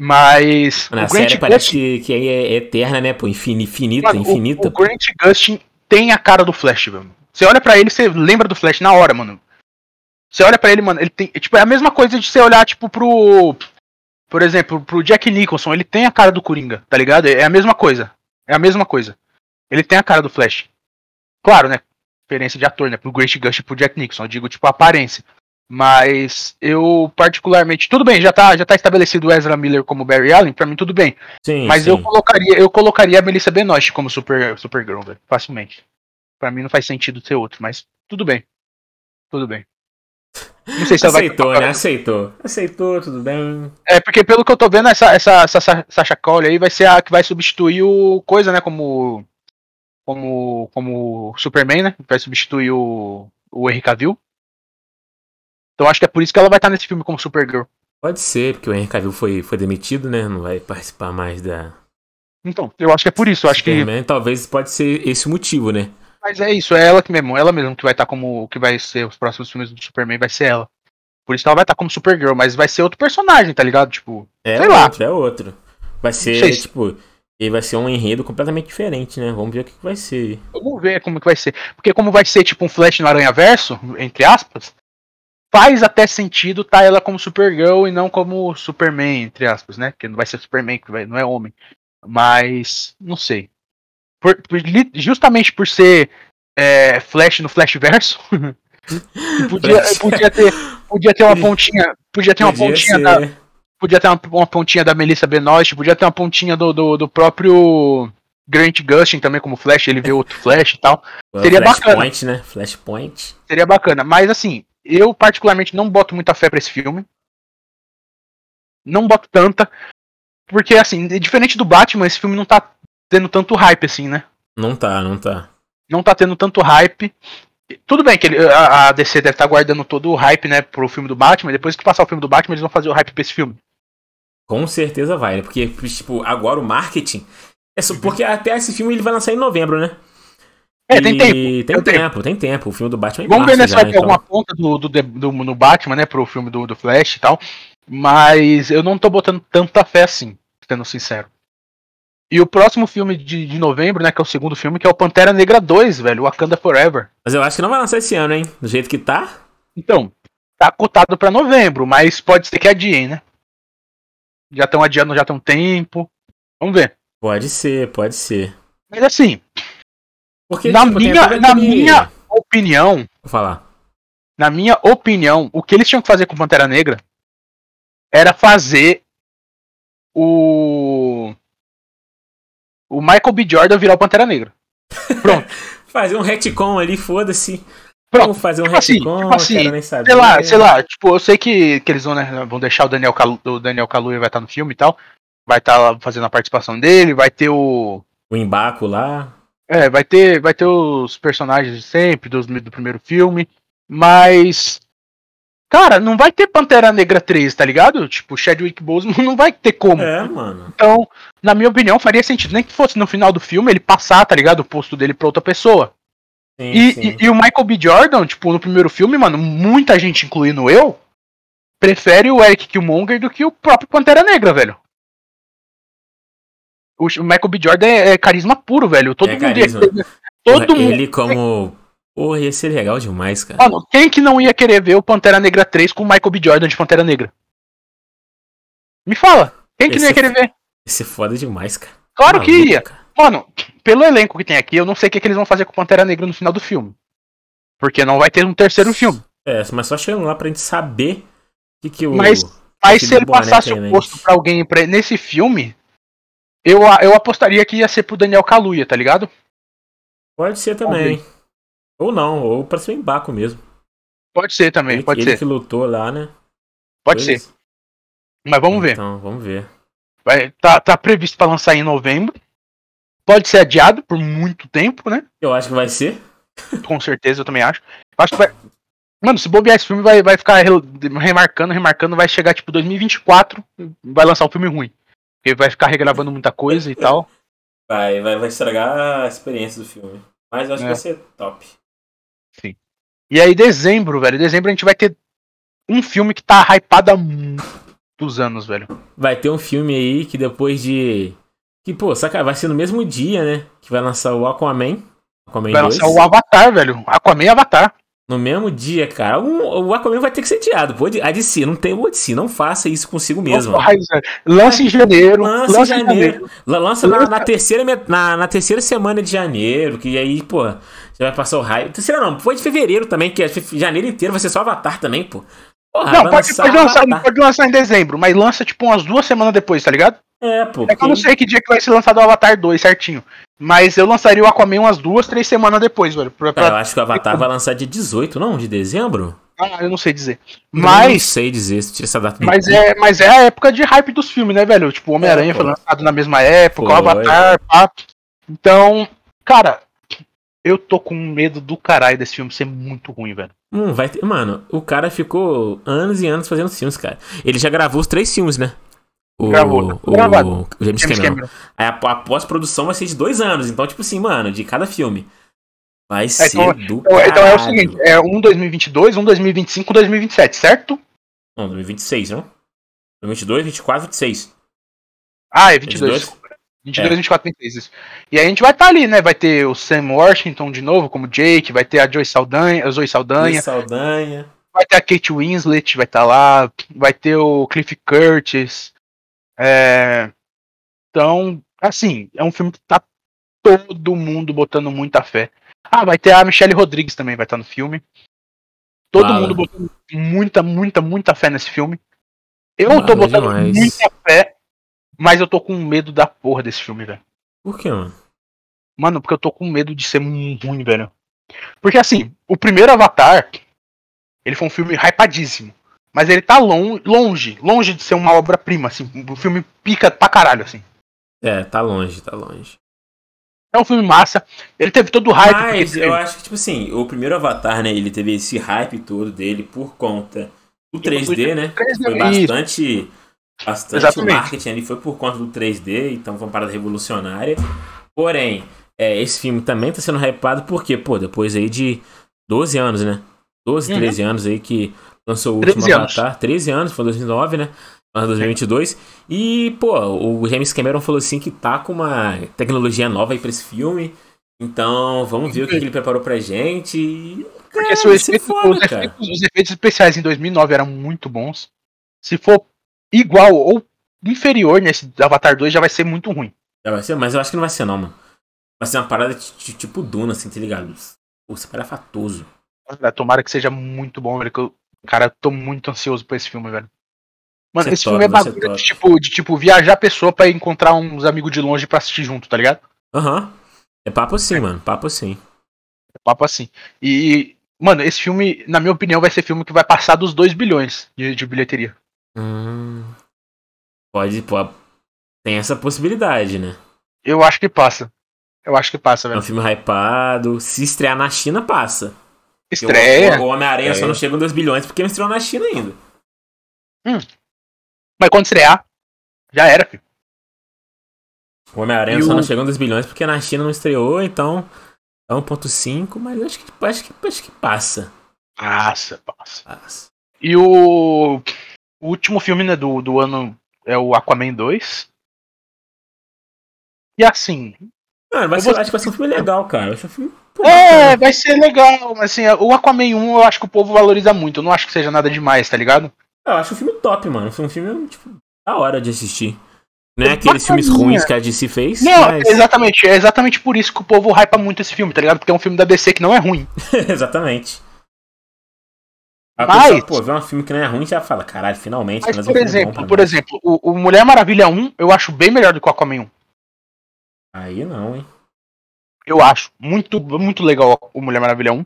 Mas Na o Grant série parece Gustin, que, que é eterna, né? Pô, infini- infinita, mano, o- infinita. o, Grant Gustin tem a cara do Flash, velho. Você olha pra ele, você lembra do Flash na hora, mano. Você olha pra ele, mano, ele tem, tipo, é a mesma coisa de você olhar tipo pro por exemplo, pro Jack Nicholson, ele tem a cara do Coringa, tá ligado? É a mesma coisa. É a mesma coisa. Ele tem a cara do Flash. Claro, né? Diferença de ator, né? Pro Grant Gustin e pro Jack Nicholson, eu digo tipo a aparência. Mas eu particularmente, tudo bem, já tá, já tá estabelecido o Ezra Miller como Barry Allen, pra mim tudo bem. Sim, Mas sim. eu colocaria, eu colocaria a Melissa Benoist como Super Supergirl, velho, facilmente. Pra mim não faz sentido ser outro, mas tudo bem. Tudo bem. Não sei se ela vai Aceitou, né? Aceitou. Aceitou, tudo bem. É, porque pelo que eu tô vendo, essa, essa, essa Sa- Sasha Cole aí vai ser a que vai substituir o Coisa, né? Como. Como. Como Superman, né? Vai substituir o. O Henry Cavill. Então acho que é por isso que ela vai estar nesse filme como Supergirl. Pode ser, porque o Henry Cavill foi, foi demitido, né? Não vai participar mais da. Então, eu acho que é por isso. Eu acho que. Superman. Talvez pode ser esse o motivo, né? Mas é isso, é ela que mesmo, ela mesmo que vai estar como. Que vai ser os próximos filmes do Superman, vai ser ela. Por isso ela vai estar como Supergirl, mas vai ser outro personagem, tá ligado? Tipo. É Sei lá. outro, é outro. Vai ser, se- tipo. E vai ser um enredo completamente diferente, né? Vamos ver o que, que vai ser. Vamos ver como que vai ser. Porque como vai ser tipo um Flash no Aranha Verso, entre aspas, faz até sentido tá ela como Supergirl e não como Superman, entre aspas, né? Porque não vai ser Superman, que vai, não é homem. Mas, não sei. Por- por- justamente por ser é, Flash no Flash Verso, podia, Flash. podia ter, podia ter uma pontinha, podia ter uma Podia pontinha ser- da, podia ter uma, uma pontinha da Melissa Benoist, podia ter uma pontinha do, do, do próprio Grant Gustin também como Flash, ele vê outro Flash e tal. seria Flashpoint, né? Flashpoint. Seria bacana. Mas assim, eu particularmente não boto muita fé pra esse filme. Não boto tanta. Porque, assim, diferente do Batman, esse filme não tá tendo tanto hype assim, né? Não tá, não tá. Não tá tendo tanto hype. Tudo bem que ele- a, a DC deve estar guardando todo o hype, né, pro filme do Batman. Depois que passar o filme do Batman, eles vão fazer o hype pra esse filme. Com certeza vai, né? Porque, tipo, agora o marketing. É só porque até esse filme ele vai lançar em novembro, né? É, tem tempo. Tem tem tempo, tem tempo. O filme do Batman é Vamos ver né, se vai ter então. alguma ponta do, do, do- no Batman, né, pro filme do, do Flash e tal. Mas eu não tô botando tanta fé assim, sendo sincero. E o próximo filme de, de novembro, né, que é o segundo filme, que é o Pantera Negra 2, velho, Wakanda Forever. Mas eu acho que não vai lançar esse ano, hein? Do jeito que tá. Então, tá cotado pra novembro, mas pode ser que adiem, né? Já estão adiando já tem um tempo. Vamos ver. Pode ser, pode ser. Mas assim, Porque, Na tipo, minha- na minha- opinião, Vou falar. na minha opinião, o que eles tinham que fazer com Pantera Negra era fazer o o Michael B. Jordan virar o Pantera Negra. Fazer um retcon ali, foda-se. Pronto, Vamos fazer um tipo assim, retcon, tipo assim, nem saber. Sei lá, sei lá, tipo, eu sei que, que eles vão, né, vão deixar o Daniel Kalu, o Daniel Kaluuya vai estar no filme e tal. Vai estar lá fazendo a participação dele, vai ter o O embaco lá. É, vai ter, vai ter os personagens de sempre dos, do primeiro filme, mas Cara, não vai ter Pantera Negra 3, tá ligado? Tipo, Chadwick Boseman não vai ter como. É, mano. Então, na minha opinião, faria sentido. Nem que fosse no final do filme ele passar, tá ligado? O posto dele pra outra pessoa. Sim, E, sim. e- e o Michael B. Jordan, tipo, no primeiro filme, mano, muita gente, incluindo eu, prefere o Eric Killmonger do que o próprio Pantera Negra, velho. O Michael B. Jordan é, é carisma puro, velho. Todo É mundo carisma. Todo Porra, mundo. Ele como. Porra, ia ser legal demais, cara. Mano, quem que não ia querer ver o Pantera Negra 3 com o Michael B. Jordan de Pantera Negra? Me fala. Quem que não ia Esse- querer ver? Ia ser foda demais, cara. Claro que Maluco, ia. Mano, pelo elenco que tem aqui, eu não sei o que, que eles vão fazer com o Pantera Negra no final do filme. Porque não vai ter um terceiro filme. É, mas só chegando lá pra gente saber o que, que o. Mas- Mas Aquele se ele passasse o posto pra alguém pra, nesse filme, eu, eu apostaria que ia ser pro Daniel Kaluuya, tá ligado? Pode ser também. Ou não, ou pra ser o Embaco mesmo. Pode ser também, ele, pode ele ser. que lutou lá, né? Pode ser. Mas vamos ver. Então, vamos ver. Vai, tá, tá previsto pra lançar em novembro. Pode ser adiado por muito tempo, né? Eu acho que vai ser. Com certeza, eu também acho. Acho que vai. Mano, se bobear esse filme, vai, vai ficar re- remarcando, remarcando, vai chegar tipo 2024, vai lançar um filme ruim. Porque vai ficar regravando muita coisa e tal. Vai, vai, vai estragar a experiência do filme. Mas eu acho É. que vai ser top. E aí, dezembro, velho. Dezembro a gente vai ter um filme que tá hypado há muitos anos, velho. Vai ter um filme aí que depois de. Que, pô, saca, vai ser no mesmo dia, né? Que vai lançar o Aquaman. Aquaman Vai 2. lançar o Avatar, velho. Aquaman e Avatar. No mesmo dia, cara. Um- o Aquaman vai ter que ser adiado. Pô, a DC, não tem o DC, não faça isso consigo mesmo. Lança em janeiro. Lança em janeiro. janeiro. La- Lança na, na terceira, na, na terceira semana de janeiro, que aí, pô, vai passar o raio. Terceira não, foi de fevereiro também, que é janeiro inteiro vai ser só Avatar também, pô. Porra, Não, pode, lançar pode lançar, não pode lançar em dezembro, mas lança tipo umas duas semanas depois, tá ligado? É, pô. É que eu não sei que dia que vai ser lançado o Avatar 2 certinho. Mas eu lançaria o Aquaman umas duas, três semanas depois, velho. Pra, pra- Cara, eu acho que o Avatar vai lançar dia 18, não? De dezembro? Ah, eu não sei dizer. Eu não Mas. sei dizer, se tira essa data Mas é, mas é a época de hype dos filmes, né, velho? Tipo, o Homem-Aranha É, foi lançado na mesma época, o Foi. Avatar, pá. Então, cara, eu tô com medo do caralho desse filme ser muito ruim, velho. Hum, vai ter... Mano, o cara ficou anos e anos fazendo filmes, cara. Ele já gravou os três filmes, né? O, Gravou, o, gravado. o James, James Cameron. Cameron. Aí a, a pós-produção vai ser de dois anos. Então, tipo assim, mano, de cada filme. Vai ser então- do Então, então é o seguinte, é um 2022, um 2025, um 2027, certo? Não, 2026, não? 2022, 24, 26. Ah, é 22. 22? 22, É. 24, 26. Isso. E aí a gente vai estar ali, né? Vai ter o Sam Washington de novo, como Jake, vai ter a Joy Saldanha, a Zoe Saldanha, Luiz Saldanha. vai ter a Kate Winslet, vai estar lá, vai ter o Cliff Curtis. É... Então, assim, é um filme que tá todo mundo botando muita fé. Ah, vai ter a Michelle Rodrigues também, vai estar no filme. Todo Fala. mundo botando muita, muita, muita fé nesse filme. Eu Fala tô botando demais. muita fé, mas eu tô com medo da porra desse filme, velho. Por que, mano? Mano, porque eu tô com medo de ser muito ruim, velho. Porque assim, o primeiro Avatar, ele foi um filme hypadíssimo. Mas ele tá lon longe, longe de ser uma obra-prima, assim. Um filme pica pra caralho, assim. É, tá longe, tá longe. É um filme massa. Ele teve todo o hype. Mas teve- eu acho que, tipo assim, o primeiro Avatar, né? Ele teve esse hype todo dele por conta do 3D, né? 3D, Foi isso. Bastante. Exatamente. marketing ali foi por conta do 3D, então foi uma parada revolucionária. Porém, é, esse filme também tá sendo hypado porque, pô, depois aí de 12 anos, né? 12, Uhum. 13 anos aí que lançou o último 13 anos. Avatar. 13 anos, foi 2009, né? Ano 2022. E, pô, o James Cameron falou assim que tá com uma tecnologia nova aí pra esse filme. Então, vamos ver o que ele preparou pra gente. E, Porque cara, se efeito- foda, os, cara. efeitos, os efeitos especiais em 2009 eram muito bons. Se for igual ou inferior nesse Avatar 2, já vai ser muito ruim. Já vai ser, mas eu acho que não vai ser, não, mano. Vai ser uma parada de, tipo Duna, assim, tá ligado? Pô, super afatoso. Cara, tomara que seja muito bom, velho. Que eu, cara, tô muito ansioso pra esse filme, velho. Mano, ser esse top, filme é bagulho de tipo, de tipo viajar a pessoa pra encontrar uns amigos de longe pra assistir junto, tá ligado? Aham. É papo assim, mano. Papo assim. É papo assim. E, mano, esse filme, na minha opinião, vai ser filme que vai passar dos 2 bilhões de, de bilheteria. Hum, pode, pô. Tem essa possibilidade, né? Eu acho que passa. Eu acho que passa, É um velho. filme hypado. Se estrear na China, passa. Estreia. O, Homem-Aranha É. só não chega em 2 bilhões porque não estreou na China ainda. Mas quando estrear, já era, filho. O Homem-Aranha só o- não chegou em 2 bilhões porque na China não estreou, então é 1.5, mas eu acho que, acho que, acho que passa. Passa, passa. passa. E o, o último filme né, do, do ano é o Aquaman 2. E assim, Mano, vai Eu ser, vou- acho que vai ser um filme legal, cara. Vai ser um filme. pô, é, bacana. vai ser legal, mas assim, o Aquaman 1 eu acho que o povo valoriza muito. Eu não acho que seja nada demais, tá ligado? Eu acho um filme top, mano. Foi um filme, tipo, da hora de assistir. Não é É aqueles filmes ruins que a DC fez, Não, mas. exatamente. É exatamente por isso que o povo hypa muito esse filme, tá ligado? Porque é um filme da DC que não é ruim. Exatamente. A Mas- pessoa, pô, vê um filme que não é ruim e já fala, caralho, finalmente. Mas, por bom exemplo, por nós." exemplo, o, o Mulher Maravilha 1 eu acho bem melhor do que o Aquaman 1. Aí não, hein? Eu acho. Muito, muito legal o Mulher Maravilha 1.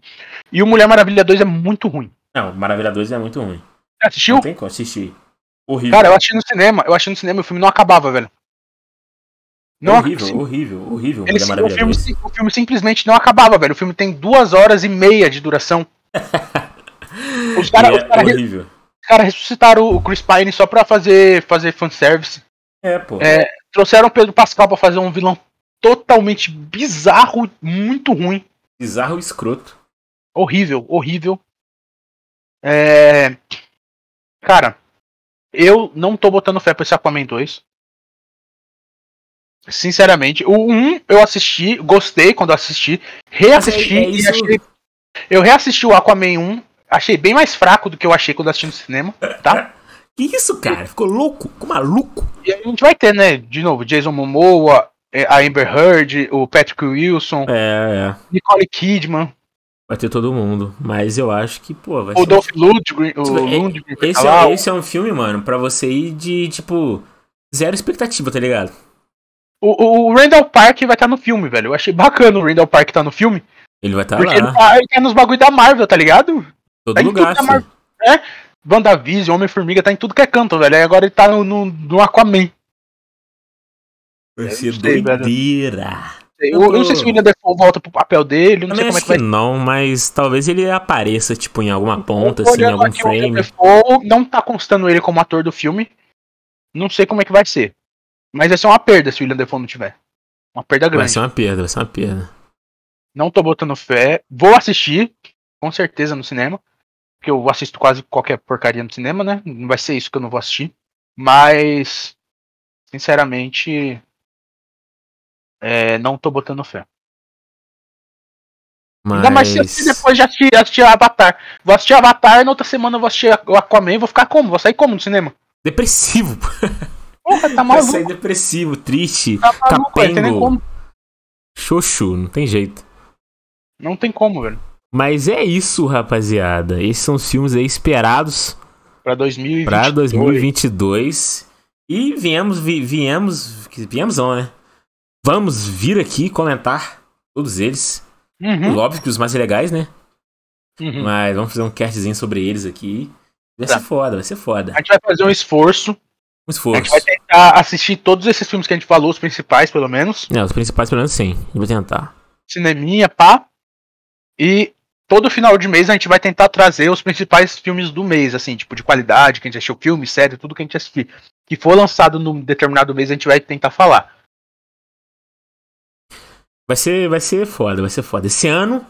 E o Mulher Maravilha 2 é muito ruim. Não, Maravilha 2 é muito ruim. Você assistiu? Não tem como assistir. Horrível. Cara, eu assisti no cinema. Eu assisti no cinema e o filme não acabava, velho. Não horrível, horrível, horrível. ele- Mulher o, Maravilha filme, 2. sim- o filme simplesmente não acabava, velho. O filme tem duas horas e meia de duração. Os caras E os é cara, horrível. cara ressuscitaram o Chris Pine só pra fazer, fazer fanservice. É, pô. É, trouxeram o Pedro Pascal pra fazer um vilão totalmente bizarro, muito ruim. Bizarro e escroto. Horrível, horrível. É... Cara, eu não tô botando fé pra esse Aquaman 2. Sinceramente, o 1 eu assisti, gostei quando assisti, reassisti é- é e achei. Eu reassisti o Aquaman 1, achei bem mais fraco do que eu achei quando assisti no cinema, tá? Que isso, cara? Ficou louco? Ficou maluco? E a gente vai ter, né, de novo, Jason Momoa, é, a Amber Heard, o Patrick Wilson, É, é. Nicole Kidman, Vai ter todo mundo. Mas eu acho que, pô, vai o ser. Dolph Lundgren, o Tipo, é- Lundgren Esse tá lá, é, esse é um filme, mano, pra você ir de, tipo, zero expectativa, tá ligado? O, o Randall Park vai estar no filme, velho. Eu achei bacana o Randall Park tá no filme. Ele vai estar porque lá, ele tá, ele tá nos bagulho da Marvel, tá ligado? Todo tá em lugar, tudo da filho. Marvel. WandaVision, Homem-Formiga, tá em tudo que é canto, velho. Aí agora ele tá no, no, no Aquaman. Vai Eu ser não sei, velho. doideira. Eu, eu não sei se o William Defoe volta pro papel dele, eu não Também sei como é que vai não, mas talvez ele apareça, tipo, em alguma ponta, assim, em algum aqui o William frame. Defoe, não tá constando ele como ator do filme. Não sei como é que vai ser. Mas vai ser uma perda se o William Defoe não tiver. Uma perda Vai grande. ser uma perda, vai ser uma perda. Não tô botando fé. Vou assistir, com certeza, no cinema. Porque eu assisto quase qualquer porcaria no cinema, né? Não vai ser isso que eu não vou assistir. Mas, sinceramente, é, não tô botando fé. Ainda mais se eu Mas. depois de assistir, assistir Avatar. Vou assistir Avatar e na outra semana eu vou assistir Aquaman e vou ficar como? Vou sair como no cinema? Depressivo. Porra, tá Vai sair maluco. depressivo, triste, Tá maluco, capengo, xoxo, não tem jeito. Não tem como, velho. Mas é isso, rapaziada. Esses são os filmes aí esperados Pra 2022. pra 2022. E viemos, vi- viemos, viemos não, né? Vamos vir aqui comentar todos eles. Uhum, Óbvio que os mais legais, né? uhum. Mas vamos fazer um castzinho sobre eles aqui. Vai Tá. ser foda, vai ser foda. A gente vai fazer um esforço. Um A esforço. gente vai tentar assistir todos esses filmes que a gente falou, os principais, pelo menos. É, os principais pelo menos sim. Eu vou tentar. Cineminha, pá. E todo final de mês a gente vai tentar trazer os principais filmes do mês, assim, tipo, de qualidade, que a gente assistiu filme, série, tudo que a gente assistir. Que for lançado num determinado mês, a gente vai tentar falar. Vai ser, vai ser foda, vai ser foda. Esse ano,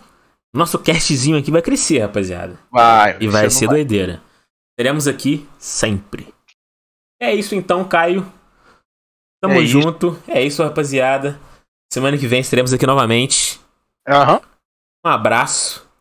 nosso castzinho aqui vai crescer, rapaziada. Vai. E vai ser não doideira. Teremos aqui sempre. É isso então, Caio. Tamo É isso. junto. É isso, rapaziada. Semana que vem estaremos aqui novamente. Aham. Um abraço.